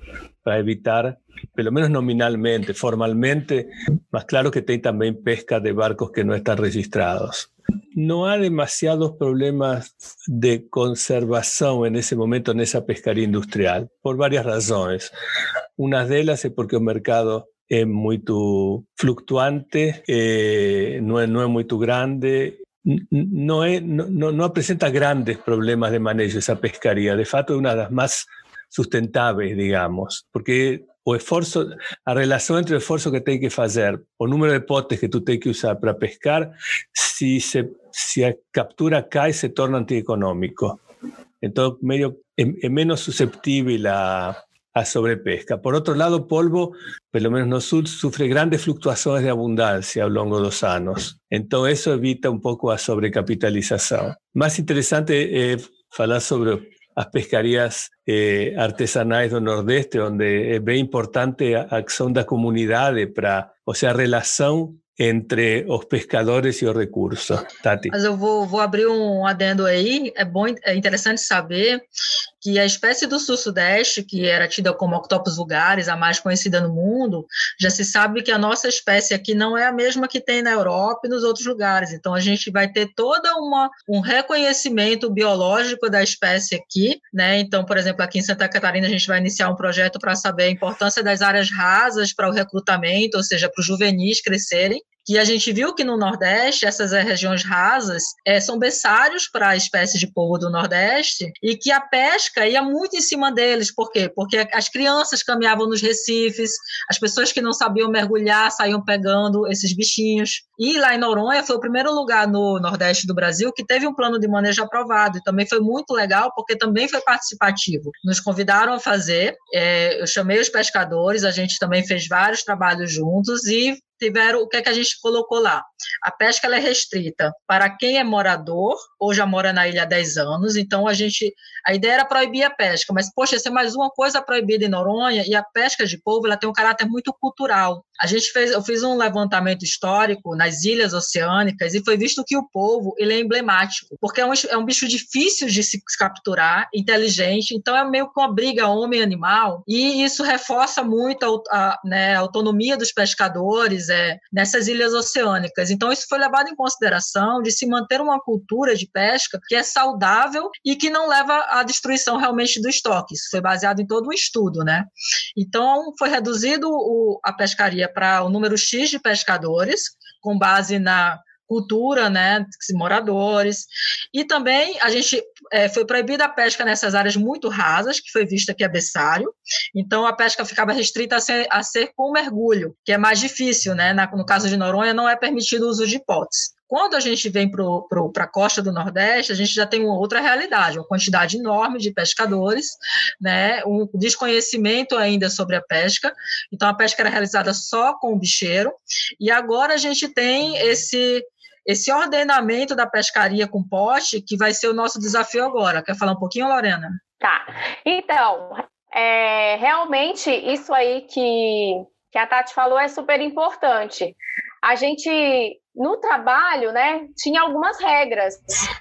para evitar, pelo menos nominalmente, formalmente, mas claro que tem também pesca de barcos que não estão registrados. Não há demasiados problemas de conservação nesse momento nessa pescaria industrial, por várias razões. Uma delas é porque o mercado é muito fluctuante, eh, não, é, não é muito grande no, es, no, no, apresenta grandes problemas de manejo esa pescaría. De fato, es una de las más sustentables, digamos, porque o esforço, a relação entre o esforço que tem que fazer, o número de potes que tu tem que usar para pescar, se, se, se a captura cai, se torna antieconômico. Então, meio, é, é menos susceptível a, a sobrepesca. Por otro lado, polvo, pelo menos no sur, sufre grandes fluctuaciones de abundancia a lo largo de los años. Entonces, eso evita un poco la sobrecapitalización. Más interesante es hablar sobre las pescarías eh, artesanales del Nordeste, donde es bien importante a acción da comunidade para, o sea, relación entre os pescadores e o recurso. Tati. Mas eu vou, vou abrir um adendo aí. É bom, é interessante saber que a espécie do sul-sudeste, que era tida como Octopus vulgaris, a mais conhecida no mundo, já se sabe que a nossa espécie aqui não é a mesma que tem na Europa e nos outros lugares. Então a gente vai ter toda uma um reconhecimento biológico da espécie aqui, né? Então, por exemplo, aqui em Santa Catarina a gente vai iniciar um projeto para saber a importância das áreas rasas para o recrutamento, ou seja, para os juvenis crescerem que a gente viu que no Nordeste, essas regiões rasas é, são berçários para a espécie de polvo do Nordeste e que a pesca ia muito em cima deles. Por quê? Porque as crianças caminhavam nos recifes, as pessoas que não sabiam mergulhar saíam pegando esses bichinhos. E lá em Noronha foi o primeiro lugar no Nordeste do Brasil que teve um plano de manejo aprovado. E também foi muito legal porque também foi participativo. Nos convidaram a fazer, é, eu chamei os pescadores, a gente também fez vários trabalhos juntos e tiveram o que é que a gente colocou lá. A pesca é restrita para quem é morador ou já mora na ilha há 10 anos, então a gente a ideia era proibir a pesca, mas poxa, essa é mais uma coisa proibida em Noronha e a pesca de polvo ela tem um caráter muito cultural. A gente fez, eu fiz um levantamento histórico nas ilhas oceânicas e foi visto que o polvo ele é emblemático, porque é um, é um bicho difícil de se capturar, inteligente, então é meio que uma briga homem-animal e isso reforça muito a, a, né, a autonomia dos pescadores é, nessas ilhas oceânicas. Então isso foi levado em consideração de se manter uma cultura de pesca que é saudável e que não leva à destruição realmente do estoque. Isso foi baseado em todo um estudo, né? Então foi reduzido o, a pescaria para o número X de pescadores, com base na cultura, né, moradores, e também a gente é, foi proibida a pesca nessas áreas muito rasas, que foi vista que é berçário, então a pesca ficava restrita a ser, a ser com mergulho, que é mais difícil, né, na, no caso de Noronha não é permitido o uso de potes. Quando a gente vem para a costa do Nordeste, a gente já tem uma outra realidade, uma quantidade enorme de pescadores, né, um desconhecimento ainda sobre a pesca. Então, a pesca era realizada só com o bicheiro, e agora a gente tem esse esse ordenamento da pescaria com poste, que vai ser o nosso desafio agora. Quer falar um pouquinho, Lorena? Tá. Então, é, realmente, isso aí que, que a Tati falou é super importante. A gente no trabalho, né, tinha algumas regras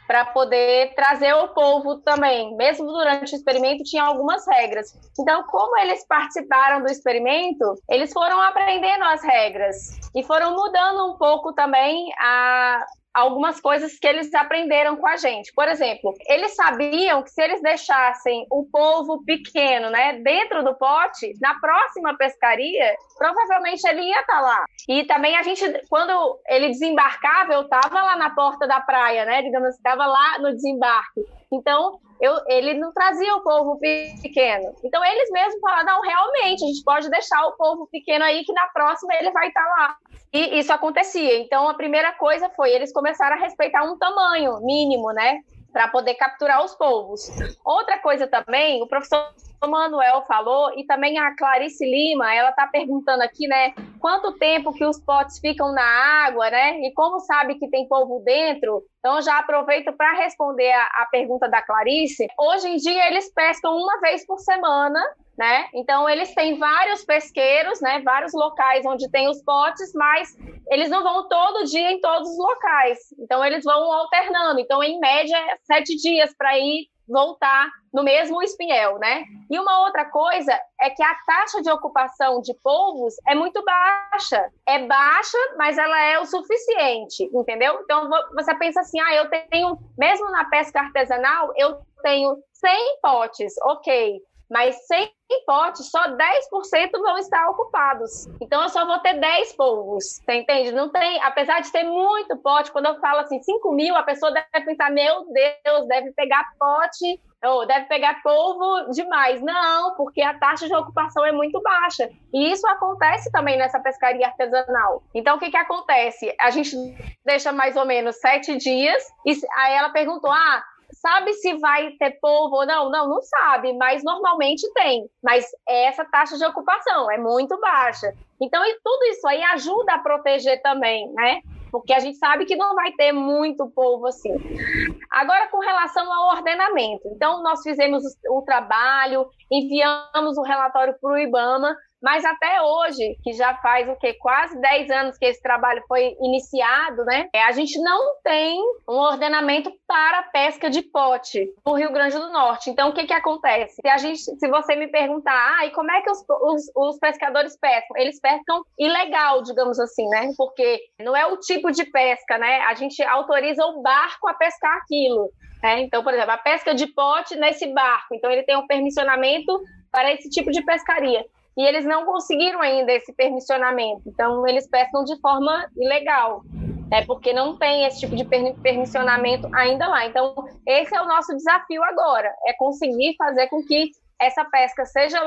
para poder trazer o povo também. Mesmo durante o experimento, tinha algumas regras. Então, como eles participaram do experimento, eles foram aprendendo as regras e foram mudando um pouco também a, algumas coisas que eles aprenderam com a gente. Por exemplo, eles sabiam que se eles deixassem o polvo pequeno, né, dentro do pote, na próxima pescaria, provavelmente ele ia estar tá lá. E também a gente, quando ele desembarcava, eu estava lá na porta da praia, né, digamos, estava lá no desembarque. Então, eu, ele não trazia o povo pequeno. Então, eles mesmos falaram: não, realmente, a gente pode deixar o povo pequeno aí, que na próxima ele vai estar tá lá. E isso acontecia. Então, a primeira coisa foi eles começaram a respeitar um tamanho mínimo, né? Para poder capturar os polvos. Outra coisa também, o professor Manuel falou, e também a Clarice Lima, ela está perguntando aqui, né? Quanto tempo que os potes ficam na água, né? E como sabe que tem polvo dentro? Então, já aproveito para responder a, a pergunta da Clarice. Hoje em dia, eles pescam uma vez por semana né? Então eles têm vários pesqueiros, né? Vários locais onde tem os potes, mas eles não vão todo dia em todos os locais. Então eles vão alternando. Então em média sete dias para ir voltar no mesmo espinhel, né? E uma outra coisa é que a taxa de ocupação de polvos é muito baixa. É baixa, mas ela é o suficiente, entendeu? Então você pensa assim, ah, eu tenho, mesmo na pesca artesanal, eu tenho 100 potes, ok mas 100 potes, só 10% vão estar ocupados. Então eu só vou ter 10 polvos, você entende? Não tem, apesar de ter muito pote, quando eu falo assim 5 mil, a pessoa deve pensar, meu Deus, deve pegar pote, ou deve pegar polvo demais. Não, porque a taxa de ocupação é muito baixa. E isso acontece também nessa pescaria artesanal. Então o que, que acontece? A gente deixa mais ou menos sete dias, e aí ela perguntou: ah, Sabe se vai ter povo ou não? Não, não sabe, mas normalmente tem. Mas essa taxa de ocupação é muito baixa. Então, e tudo isso aí ajuda a proteger também, né? Porque a gente sabe que não vai ter muito povo assim. Agora, com relação ao ordenamento. Então, nós fizemos o trabalho, enviamos o relatório para o IBAMA, mas até hoje, que já faz o quê? Quase 10 anos que esse trabalho foi iniciado, né? É, a gente não tem um ordenamento para pesca de pote no Rio Grande do Norte. Então, o que que acontece? Se, a gente, se você me perguntar, ah, e como é que os, os, os pescadores pescam? Eles pescam ilegal, digamos assim, né? Porque não é o tipo de pesca, né? A gente autoriza o barco a pescar aquilo. Né? Então, por exemplo, a pesca de pote nesse barco. Então, ele tem um permissionamento para esse tipo de pescaria e eles não conseguiram ainda esse permissionamento. Então, eles pescam de forma ilegal, né, porque não tem esse tipo de permissionamento ainda lá. Então, esse é o nosso desafio agora, é conseguir fazer com que essa pesca seja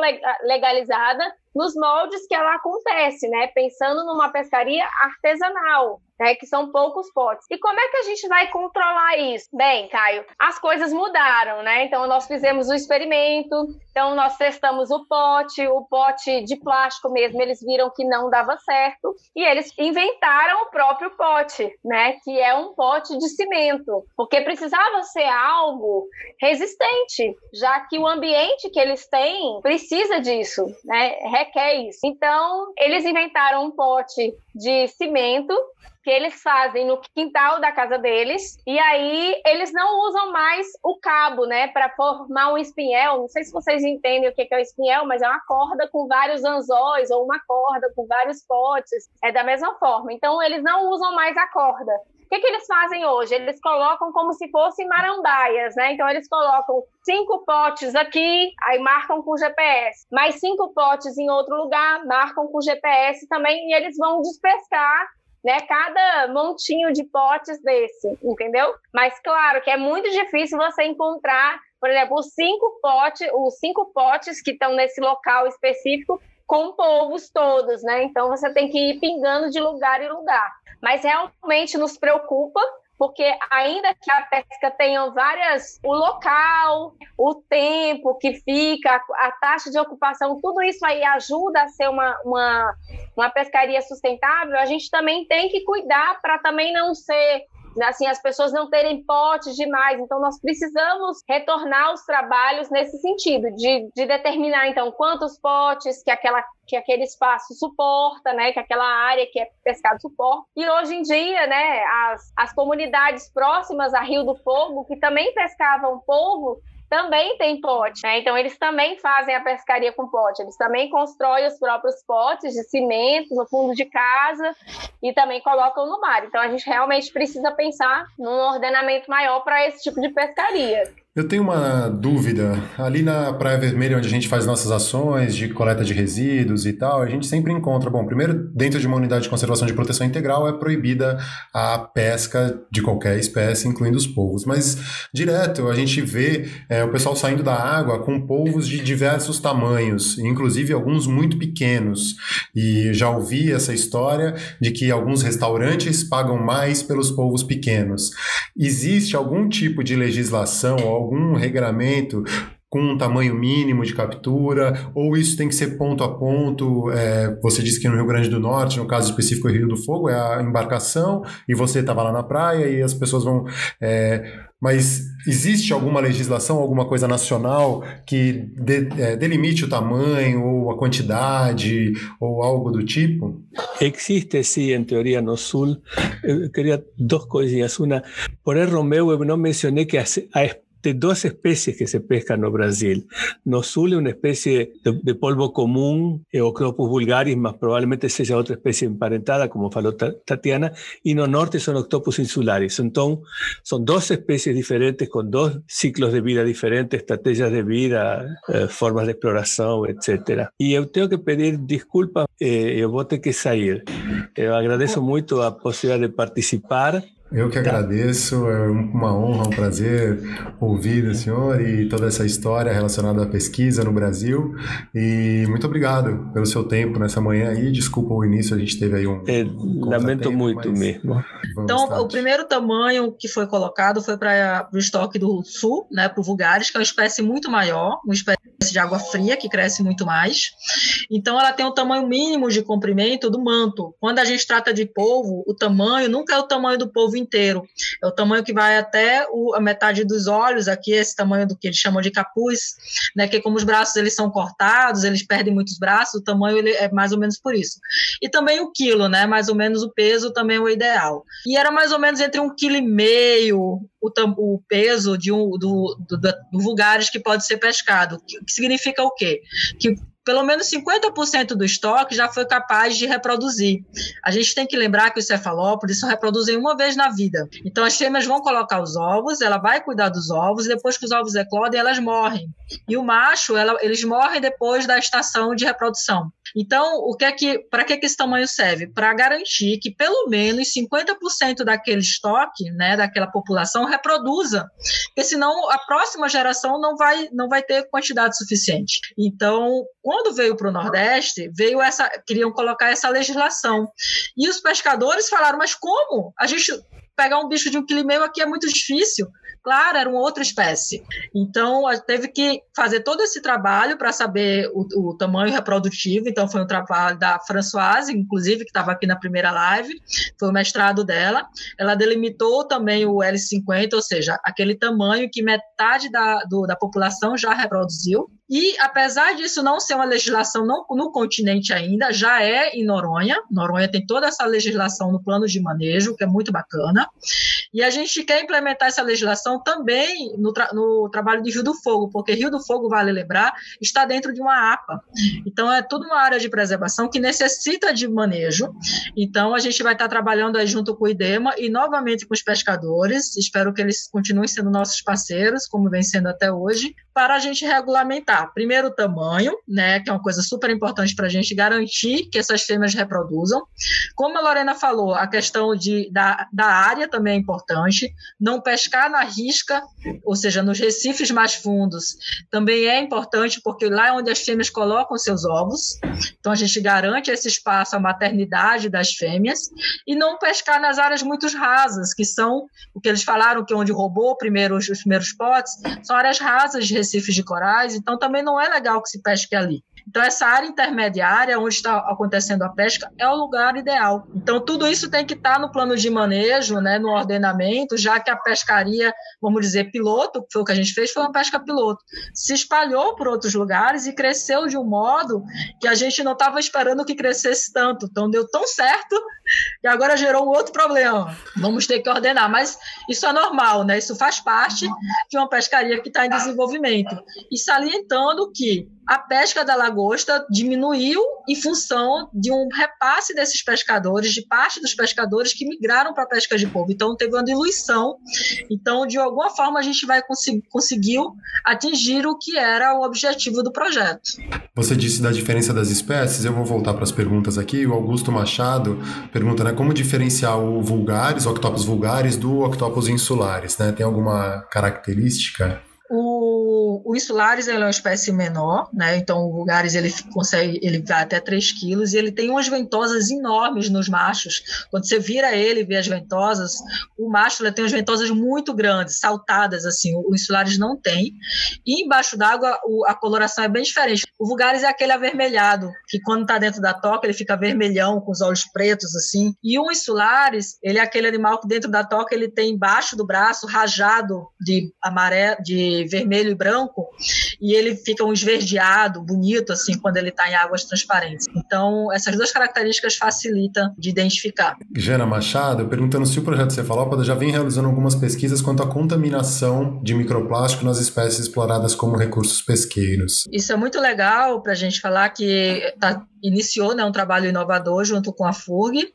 legalizada nos moldes que ela acontece, né? Pensando numa pescaria artesanal, né? Que são poucos potes. E como é que a gente vai controlar isso? Bem, Caio, as coisas mudaram, né? Então nós fizemos o experimento, então nós testamos o pote, o pote de plástico mesmo, eles viram que não dava certo e eles inventaram o próprio pote, né? Que é um pote de cimento, porque precisava ser algo resistente, já que o ambiente que eles têm precisa disso, né? Requer isso. Então, eles inventaram um pote de cimento que eles fazem no quintal da casa deles e aí eles não usam mais o cabo, né, para formar um espinhel. Não sei se vocês entendem o que é o espinhel, mas é uma corda com vários anzóis ou uma corda com vários potes. É da mesma forma. Então eles não usam mais a corda que, que eles fazem hoje? Eles colocam como se fossem marambaias, né? Então, eles colocam cinco potes aqui, aí marcam com GPS, mais cinco potes em outro lugar, marcam com GPS também, e eles vão despescar né, cada montinho de potes desse, entendeu? Mas claro que é muito difícil você encontrar, por exemplo, os cinco potes, os cinco potes que estão nesse local específico com povos todos, né? Então você tem que ir pingando de lugar em lugar mas realmente nos preocupa porque ainda que a pesca tenha várias, o local, o tempo que fica, a taxa de ocupação, tudo isso aí ajuda a ser uma, uma, uma pescaria sustentável, a gente também tem que cuidar para também não ser assim, as pessoas não terem potes demais. Então, nós precisamos retornar os trabalhos nesse sentido, de, de determinar, então, quantos potes que, aquela, que aquele espaço suporta, né, que aquela área que é pescado suporta. E hoje em dia, né, as, as comunidades próximas a Rio do Fogo, que também pescavam polvo, também tem pote, né? Então eles também fazem a pescaria com pote, eles também constroem os próprios potes de cimento no fundo de casa e também colocam no mar. Então a gente realmente precisa pensar num ordenamento maior para esse tipo de pescaria. Eu tenho uma dúvida. Ali na Praia Vermelha, onde a gente faz nossas ações de coleta de resíduos e tal, a gente sempre encontra. Bom, primeiro, dentro de uma unidade de conservação de proteção integral, é proibida a pesca de qualquer espécie, incluindo os polvos. Mas, direto, a gente vê é, o pessoal saindo da água com polvos de diversos tamanhos, inclusive alguns muito pequenos. E já ouvi essa história de que alguns restaurantes pagam mais pelos polvos pequenos. Existe algum tipo de legislação? Algum regramento com um tamanho mínimo de captura, ou isso tem que ser ponto a ponto? É, você disse que no Rio Grande do Norte, no caso específico Rio do Fogo, é a embarcação, e você estava lá na praia e as pessoas vão. É, mas existe alguma legislação, alguma coisa nacional que de, é, delimite o tamanho ou a quantidade ou algo do tipo? Existe, sim, em teoria no Sul. Eu queria duas coisinhas. Uma, por erro meu, eu não mencionei que a, a de dos especies que se pescan en Brasil. No Sul una especie de, polvo común, Octopus vulgaris, más probablemente sea otra especie emparentada, como faló Tatiana, y no norte son Octopus insulares. Entonces, son dos especies diferentes con dos ciclos de vida diferentes, estrategias de vida, eh, formas de exploración, etc. Y yo tengo que pedir disculpas, eh, yo voy a tener que salir. Yo agradezco mucho la posibilidad de participar Eu que tá. agradeço, é uma honra, um prazer ouvir o senhor e toda essa história relacionada à pesquisa no Brasil. E muito obrigado pelo seu tempo nessa manhã aí. Desculpa o início, a gente teve aí um. É, lamento muito mesmo. Então, o primeiro tamanho que foi colocado foi para o estoque do sul, né, para o vulgaris, que é uma espécie muito maior, uma espécie de água fria que cresce muito mais. Então, ela tem o tamanho mínimo de comprimento do manto. Quando a gente trata de polvo, o tamanho nunca é o tamanho do polvo inteiro. É o tamanho que vai até o, a metade dos olhos, aqui esse tamanho do que eles chamam de capuz, né? Que como os braços eles são cortados, eles perdem muitos braços, o tamanho ele é mais ou menos por isso. E também o quilo, né? Mais ou menos o peso também é o ideal. E era mais ou menos entre um quilo e meio o, o peso de um do, do, do vulgares que pode ser pescado. Que, que significa o quê? Que pelo menos 50% do estoque já foi capaz de reproduzir. A gente tem que lembrar que os cefalópodes só reproduzem uma vez na vida. Então as fêmeas vão colocar os ovos, ela vai cuidar dos ovos, e depois que os ovos eclodem, elas morrem. E o macho, ela, eles morrem depois da estação de reprodução. Então, o que é que, para que, que esse tamanho serve? Para garantir que pelo menos 50% daquele estoque, né, daquela população reproduza, porque senão a próxima geração não vai, não vai ter quantidade suficiente. Então, quando veio para o Nordeste, veio essa, queriam colocar essa legislação. E os pescadores falaram, mas como? A gente pegar um bicho de um quilo e meio aqui é muito difícil. Claro, era uma outra espécie. Então, teve que fazer todo esse trabalho para saber o, o, tamanho reprodutivo. Então, foi um trabalho da Françoise, inclusive, que estava aqui na primeira live, foi o mestrado dela. Ela delimitou também o L50, ou seja, aquele tamanho que metade da, do, da população já reproduziu. E, apesar disso não ser uma legislação não, no continente ainda, já é em Noronha. Noronha tem toda essa legislação no plano de manejo, que é muito bacana. E a gente quer implementar essa legislação também no, tra no trabalho de Rio do Fogo, porque Rio do Fogo, vale lembrar, está dentro de uma APA. Então, é toda uma área de preservação que necessita de manejo. Então, a gente vai estar trabalhando aí junto com o IDEMA e novamente com os pescadores. Espero que eles continuem sendo nossos parceiros, como vem sendo até hoje, para a gente regulamentar, primeiro, o tamanho, né, que é uma coisa super importante para a gente garantir que essas fêmeas reproduzam. Como a Lorena falou, a questão de, da, da área também é importante. Não pescar na risca, ou seja, nos recifes mais fundos, também é importante, porque lá é onde as fêmeas colocam seus ovos. Então, a gente garante esse espaço, a maternidade das fêmeas. E não pescar nas áreas muito rasas, que são o que eles falaram, que é onde roubou primeiro os, os primeiros potes, são áreas rasas de recifes de corais, então também não é legal que se pesque ali. Então, essa área intermediária, onde está acontecendo a pesca, é o lugar ideal. Então, tudo isso tem que estar no plano de manejo, né, no ordenamento, já que a pescaria, vamos dizer, piloto, foi o que a gente fez, foi uma pesca piloto, se espalhou por outros lugares e cresceu de um modo que a gente não estava esperando que crescesse tanto. Então, deu tão certo que agora gerou um outro problema. Vamos ter que ordenar, mas isso é normal, né? Isso faz parte de uma pescaria que está em desenvolvimento. E salientando que a pesca da lagosta diminuiu em função de um repasse desses pescadores, de parte dos pescadores que migraram para a pesca de polvo. Então, teve uma diluição. Então, de alguma forma, a gente vai conseguir conseguiu atingir o que era o objetivo do projeto. Você disse da diferença das espécies, eu vou voltar para as perguntas aqui. O Augusto Machado pergunta, né, como diferenciar o vulgares, o octopus vulgares, do octopus insulares, né? Tem alguma característica? O, insulares ele é uma espécie menor, né? Então o vulgaris ele consegue, ele vai até 3 quilos e ele tem umas ventosas enormes nos machos. Quando você vira ele e vê as ventosas, o macho ele tem umas ventosas muito grandes, saltadas assim. O insulares não tem. E embaixo d'água a coloração é bem diferente. O vulgaris é aquele avermelhado, que quando está dentro da toca ele fica vermelhão com os olhos pretos assim. E o insulares, ele é aquele animal que dentro da toca ele tem embaixo do braço rajado de amarelo, de vermelho e branco, pouco e ele fica um esverdeado, bonito, assim, quando ele está em águas transparentes. Então, essas duas características facilitam de identificar. Jana Machado, perguntando se o projeto Cefalópoda já vem realizando algumas pesquisas quanto à contaminação de microplástico nas espécies exploradas como recursos pesqueiros. Isso é muito legal para a gente falar que está iniciou né, um trabalho inovador junto com a FURG.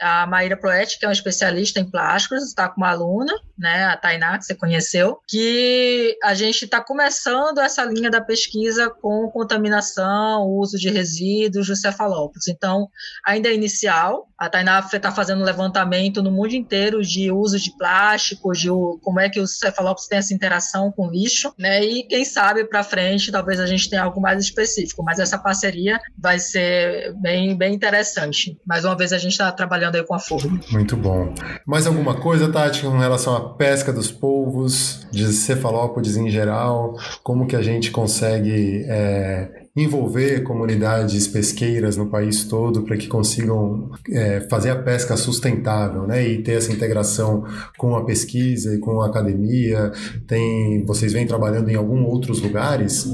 A Maíra Proetti, que é uma especialista em plásticos, está com uma aluna, né, a Tainá, que você conheceu, que a gente está começando essa linha da pesquisa com contaminação, uso de resíduos dos cefalópodes. Então, ainda é inicial, a Tainá está fazendo um levantamento no mundo inteiro de uso de plástico, de como é que os cefalópodes têm essa interação com lixo, né, e quem sabe para frente talvez a gente tenha algo mais específico, mas essa parceria vai ser bem, bem interessante. Mais uma vez a gente está trabalhando aí com a forma. Muito bom. Mais alguma coisa, Tati, com relação à pesca dos polvos, de cefalópodes em geral? Como que a gente consegue é, envolver comunidades pesqueiras no país todo para que consigam é, fazer a pesca sustentável, né? E ter essa integração com a pesquisa e com a academia. Tem, vocês vêm trabalhando em alguns outros lugares?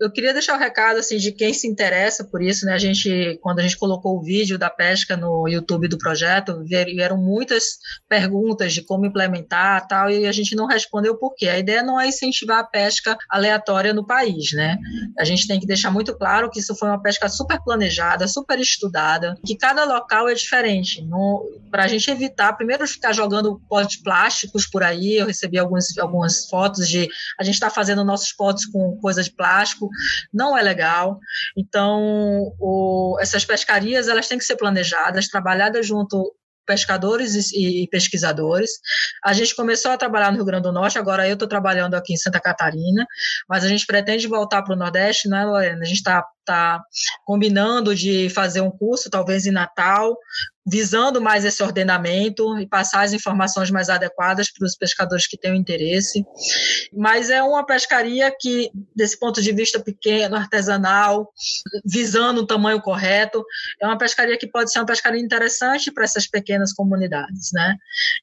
Eu queria deixar o um recado assim de quem se interessa por isso, né? A gente, quando a gente colocou o vídeo da pesca no YouTube do projeto, vieram muitas perguntas de como implementar tal, e a gente não respondeu por quê. A ideia não é incentivar a pesca aleatória no país, né? A gente tem que deixar muito claro que isso foi uma pesca super planejada, super estudada, que cada local é diferente. Para a gente evitar, primeiro, ficar jogando potes plásticos por aí, eu recebi algumas, algumas fotos de a gente está fazendo nossos potes com coisa de plástico não é legal. Então, o, essas pescarias elas têm que ser planejadas, trabalhadas junto pescadores e, pesquisadores. A gente começou a trabalhar no Rio Grande do Norte, agora eu estou trabalhando aqui em Santa Catarina, mas a gente pretende voltar para o Nordeste, né, Lorena? A gente está tá combinando de fazer um curso, talvez em Natal, visando mais esse ordenamento e passar as informações mais adequadas para os pescadores que tenham interesse. Mas é uma pescaria que, desse ponto de vista pequeno, artesanal, visando o tamanho correto, é uma pescaria que pode ser uma pescaria interessante para essas pequenas comunidades, né?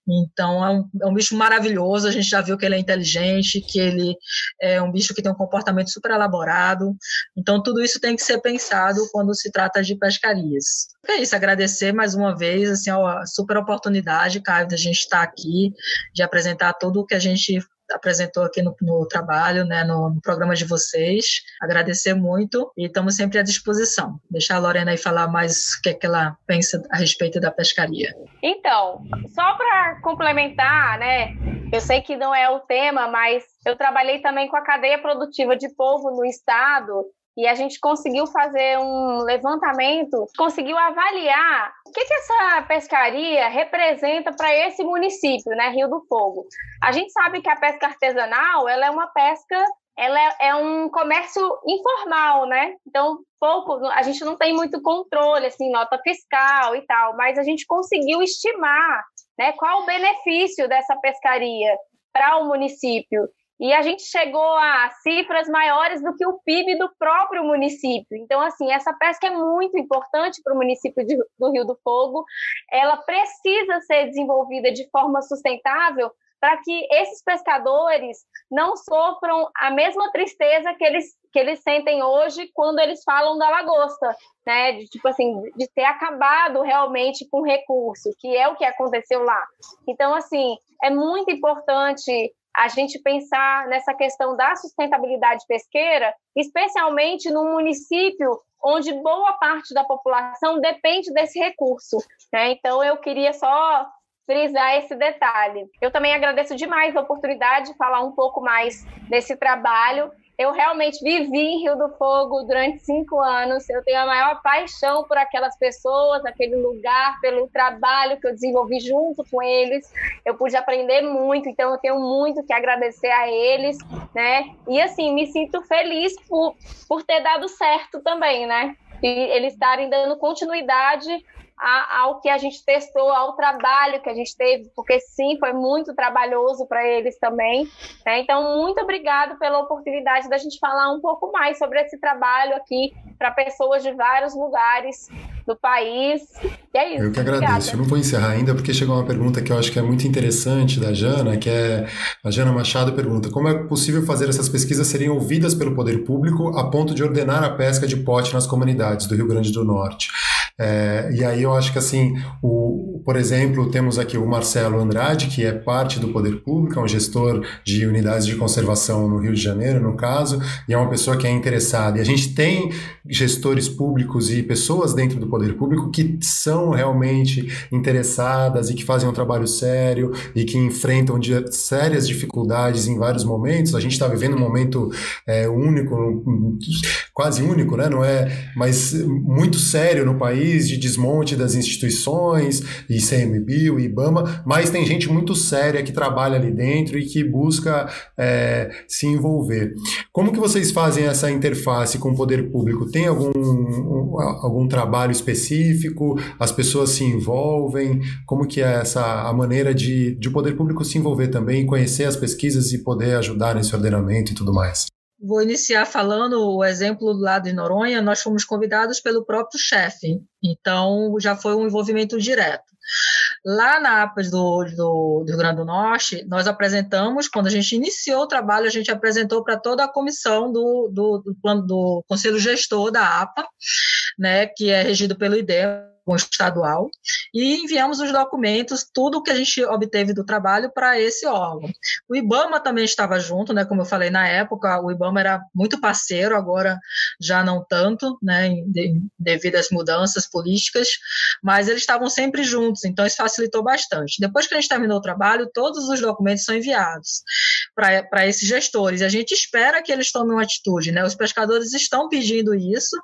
Então, é um, é um bicho maravilhoso, a gente já viu que ele é inteligente, que ele é um bicho que tem um comportamento super elaborado, então tudo isso tem que ser pensado quando se trata de pescarias. É isso, agradecer mais uma vez, assim, a super oportunidade, Caio, da gente estar aqui, de apresentar tudo o que a gente apresentou aqui no, no trabalho, né, no, no, programa de vocês. Agradecer muito e estamos sempre à disposição. Deixar a Lorena aí falar mais o que, é que ela pensa a respeito da pescaria. Então, só para complementar, né, eu sei que não é o tema, mas eu trabalhei também com a cadeia produtiva de polvo no estado e a gente conseguiu fazer um levantamento, conseguiu avaliar o que, que essa pescaria representa para esse município, né, Rio do Fogo. A gente sabe que a pesca artesanal ela é uma pesca ela é, é, um comércio informal, né? Então, pouco, a gente não tem muito controle, assim, nota fiscal e tal, mas a gente conseguiu estimar, né, qual o benefício dessa pescaria para o município. E a gente chegou a cifras maiores do que o PIB do próprio município. Então, assim, essa pesca é muito importante para o município de, do Rio do Fogo. Ela precisa ser desenvolvida de forma sustentável para que esses pescadores não sofram a mesma tristeza que eles, que eles sentem hoje quando eles falam da lagosta, né? De tipo assim, de ter acabado realmente com recurso, que é o que aconteceu lá. Então, assim, é muito importante a gente pensar nessa questão da sustentabilidade pesqueira, especialmente num município onde boa parte da população depende desse recurso. Né? Então, eu queria só frisar esse detalhe. Eu também agradeço demais a oportunidade de falar um pouco mais desse trabalho. Eu realmente vivi em Rio do Fogo durante cinco anos. Eu tenho a maior paixão por aquelas pessoas, aquele lugar, pelo trabalho que eu desenvolvi junto com eles. Eu pude aprender muito, então eu tenho muito que agradecer a eles, né? E assim, me sinto feliz por, por ter dado certo também, né? E eles estarem dando continuidade ao que a gente testou, ao trabalho que a gente teve, porque sim, foi muito trabalhoso para eles também. Né? Então, muito obrigado pela oportunidade da gente falar um pouco mais sobre esse trabalho aqui para pessoas de vários lugares do país. E é isso. Eu que agradeço. Obrigada. Eu não vou encerrar ainda, porque chegou uma pergunta que eu acho que é muito interessante da Jana, que é a Jana Machado pergunta: como é possível fazer essas pesquisas serem ouvidas pelo poder público a ponto de ordenar a pesca de pote nas comunidades do Rio Grande do Norte? É, e aí eu acho que assim, o, por exemplo, temos aqui o Marcelo Andrade, que é parte do poder público, é um gestor de unidades de conservação no Rio de Janeiro, no caso, e é uma pessoa que é interessada. E a gente tem gestores públicos e pessoas dentro do poder público que são realmente interessadas e que fazem um trabalho sério e que enfrentam sérias dificuldades em vários momentos. A gente está vivendo um momento é, único, quase único, né? Não é, mas muito sério no país de desmonte das instituições, ICMBio, IBAMA, mas tem gente muito séria que trabalha ali dentro e que busca é, se envolver. Como que vocês fazem essa interface com o poder público? Tem algum, algum trabalho específico? As pessoas se envolvem? Como que é essa a maneira de, de o poder público se envolver também, conhecer as pesquisas e poder ajudar nesse ordenamento e tudo mais? Vou iniciar falando o exemplo do lado de Noronha. Nós fomos convidados pelo próprio chefe, então já foi um envolvimento direto. Lá na APAS do, do, do, Rio Grande do Norte, nós apresentamos, quando a gente iniciou o trabalho, a gente apresentou para toda a comissão do, do, do, plano, do Conselho Gestor da APA, né, que é regido pelo IDEA, estadual, e enviamos os documentos, tudo que a gente obteve do trabalho para esse órgão. O IBAMA também estava junto, né, como eu falei na época, o IBAMA era muito parceiro, agora já não tanto, né, devido às mudanças políticas, mas eles estavam sempre juntos, então isso facilitou bastante. Depois que a gente terminou o trabalho, todos os documentos são enviados para esses gestores, a gente espera que eles tomem uma atitude, né, os pescadores estão pedindo isso,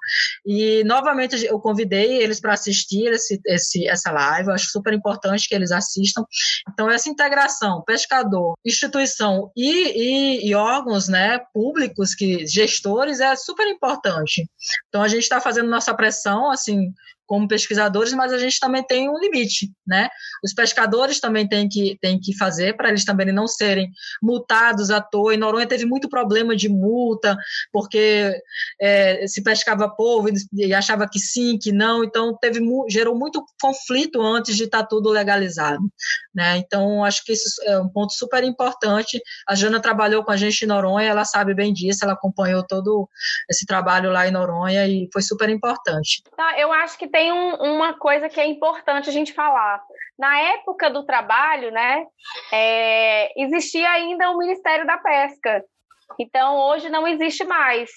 e novamente eu convidei eles para assistir assistir esse, esse, essa live, eu acho super importante que eles assistam. Então, essa integração, pescador, instituição e, e, e órgãos né, públicos, que gestores, é super importante. Então, a gente está fazendo nossa pressão, assim, como pesquisadores, mas a gente também tem um limite, né? Os pescadores também têm que, têm que fazer para eles também não serem multados à toa. E Noronha teve muito problema de multa, porque é, se pescava povo e achava que sim, que não, então teve gerou muito conflito antes de estar tá tudo legalizado, né? Então acho que isso é um ponto super importante. A Jana trabalhou com a gente em Noronha, ela sabe bem disso, ela acompanhou todo esse trabalho lá em Noronha e foi super importante. Tá, eu acho que tem tem um, uma coisa que é importante a gente falar. Na época do trabalho, né, é, existia ainda o Ministério da Pesca. Então, hoje não existe mais.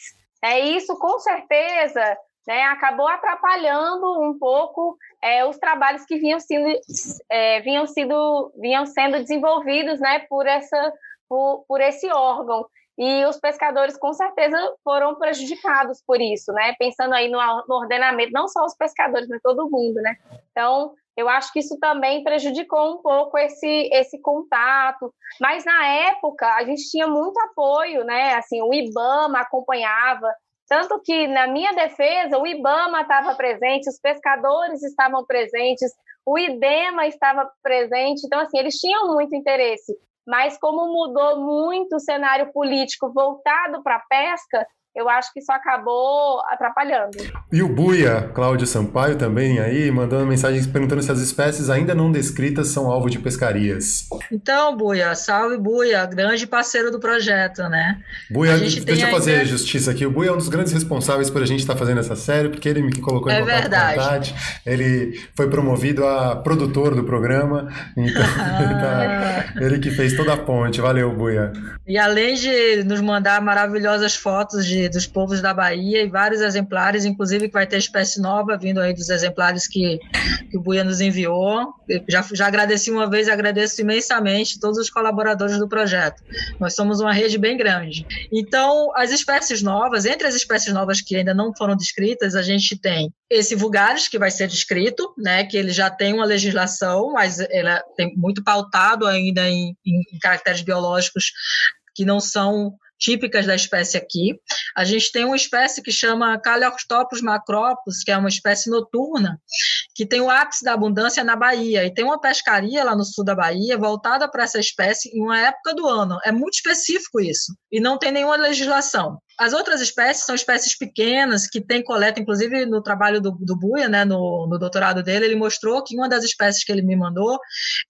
É, isso, com certeza, né, acabou atrapalhando um pouco é, os trabalhos que vinham sendo, é, vinham, sido, vinham sendo desenvolvidos né, por, essa, por, por esse órgão. E os pescadores, com certeza, foram prejudicados por isso, né? Pensando aí no, ordenamento, não só os pescadores, mas todo mundo, né? Então, eu acho que isso também prejudicou um pouco esse, esse contato. Mas na época a gente tinha muito apoio, né? Assim, o IBAMA acompanhava. Tanto que, na minha defesa, o IBAMA estava presente, os pescadores estavam presentes, o IDEMA estava presente. Então, assim, eles tinham muito interesse mas como mudou muito o cenário político voltado para a pesca, eu acho que isso acabou atrapalhando. E o Buia, Cláudio Sampaio também aí, mandando mensagens perguntando se as espécies ainda não descritas são alvo de pescarias. Então, Buia, salve Buia, grande parceiro do projeto, né? Buia, deixa eu fazer ainda... justiça aqui. O Buia é um dos grandes responsáveis por a gente estar tá fazendo essa série, porque ele me colocou em é contato verdade. com a Tati. Ele foi promovido a produtor do programa, então ele, tá... ele que fez toda a ponte. Valeu, Buia. E além de nos mandar maravilhosas fotos de dos povos da Bahia e vários exemplares, inclusive que vai ter espécie nova vindo aí dos exemplares que, que o Buia nos enviou. Eu já, já agradeci uma vez, agradeço imensamente todos os colaboradores do projeto. Nós somos uma rede bem grande. Então, as espécies novas, entre as espécies novas que ainda não foram descritas, a gente tem esse vulgaris, que vai ser descrito, né, que ele já tem uma legislação, mas ele tem muito pautado ainda em, em caracteres biológicos que não são típicas da espécie aqui. A gente tem uma espécie que chama Caleostopus macropus, que é uma espécie noturna, que tem o ápice da abundância na Bahia. E tem uma pescaria lá no sul da Bahia voltada para essa espécie em uma época do ano. É muito específico isso. E não tem nenhuma legislação. As outras espécies são espécies pequenas que têm coleta, inclusive no trabalho do, do Buia, né, no, no, doutorado dele, ele mostrou que uma das espécies que ele me mandou,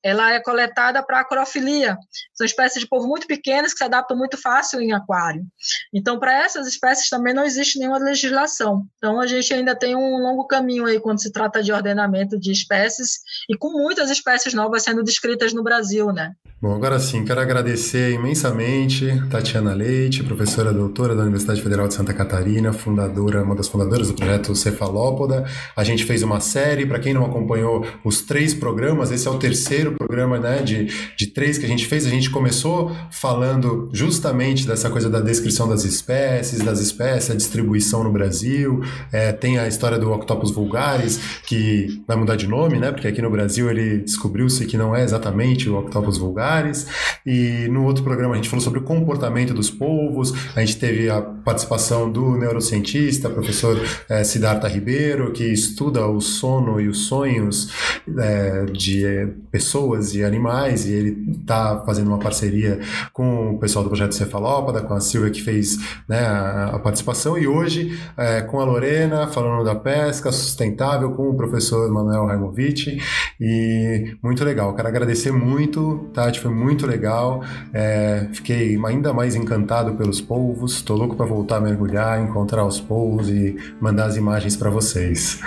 ela é coletada para acrofilia. São espécies de povo muito pequenas que se adaptam muito fácil em aquário. Então, para essas espécies também não existe nenhuma legislação. Então, a gente ainda tem um longo caminho aí quando se trata de ordenamento de espécies e com muitas espécies novas sendo descritas no Brasil, né? Bom, agora sim, quero agradecer imensamente Tatiana Leite, professora doutora da Universidade Federal de Santa Catarina, fundadora, uma das fundadoras do projeto Cefalópoda. A gente fez uma série, para quem não acompanhou os três programas, esse é o terceiro programa né, de, de três que a gente fez. A gente começou falando justamente dessa coisa da descrição das espécies, das espécies, a distribuição no Brasil. É, tem a história do Octopus vulgaris, que vai mudar de nome, né? Porque aqui no Brasil ele descobriu-se que não é exatamente o Octopus vulgaris e no outro programa a gente falou sobre o comportamento dos povos, a gente teve a participação do neurocientista, professor é, Siddhartha Ribeiro, que estuda o sono e os sonhos é, de é, pessoas e animais, e ele está fazendo uma parceria com o pessoal do Projeto Cefalópoda, com a Silvia que fez né, a, a, participação, e hoje é, com a Lorena, falando da pesca sustentável, com o professor Manuel Raimovic, e muito legal. Quero agradecer muito, Tati, foi muito legal. É, fiquei ainda mais encantado pelos polvos. Estou louco para voltar a mergulhar, encontrar os polvos e mandar as imagens para vocês.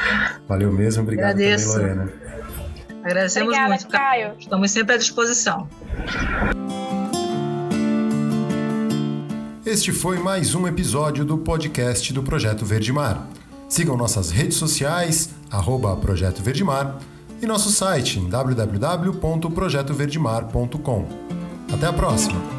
Valeu mesmo, obrigado Agradeço. também, Lorena. Agradecemos Obrigada, muito, Caio. Estamos sempre à disposição. Este foi mais um episódio do podcast do Projeto Verde Mar. Sigam nossas redes sociais, arroba Projeto Verde Mar, e nosso site em www.projetoverdemar.com. Até a próxima!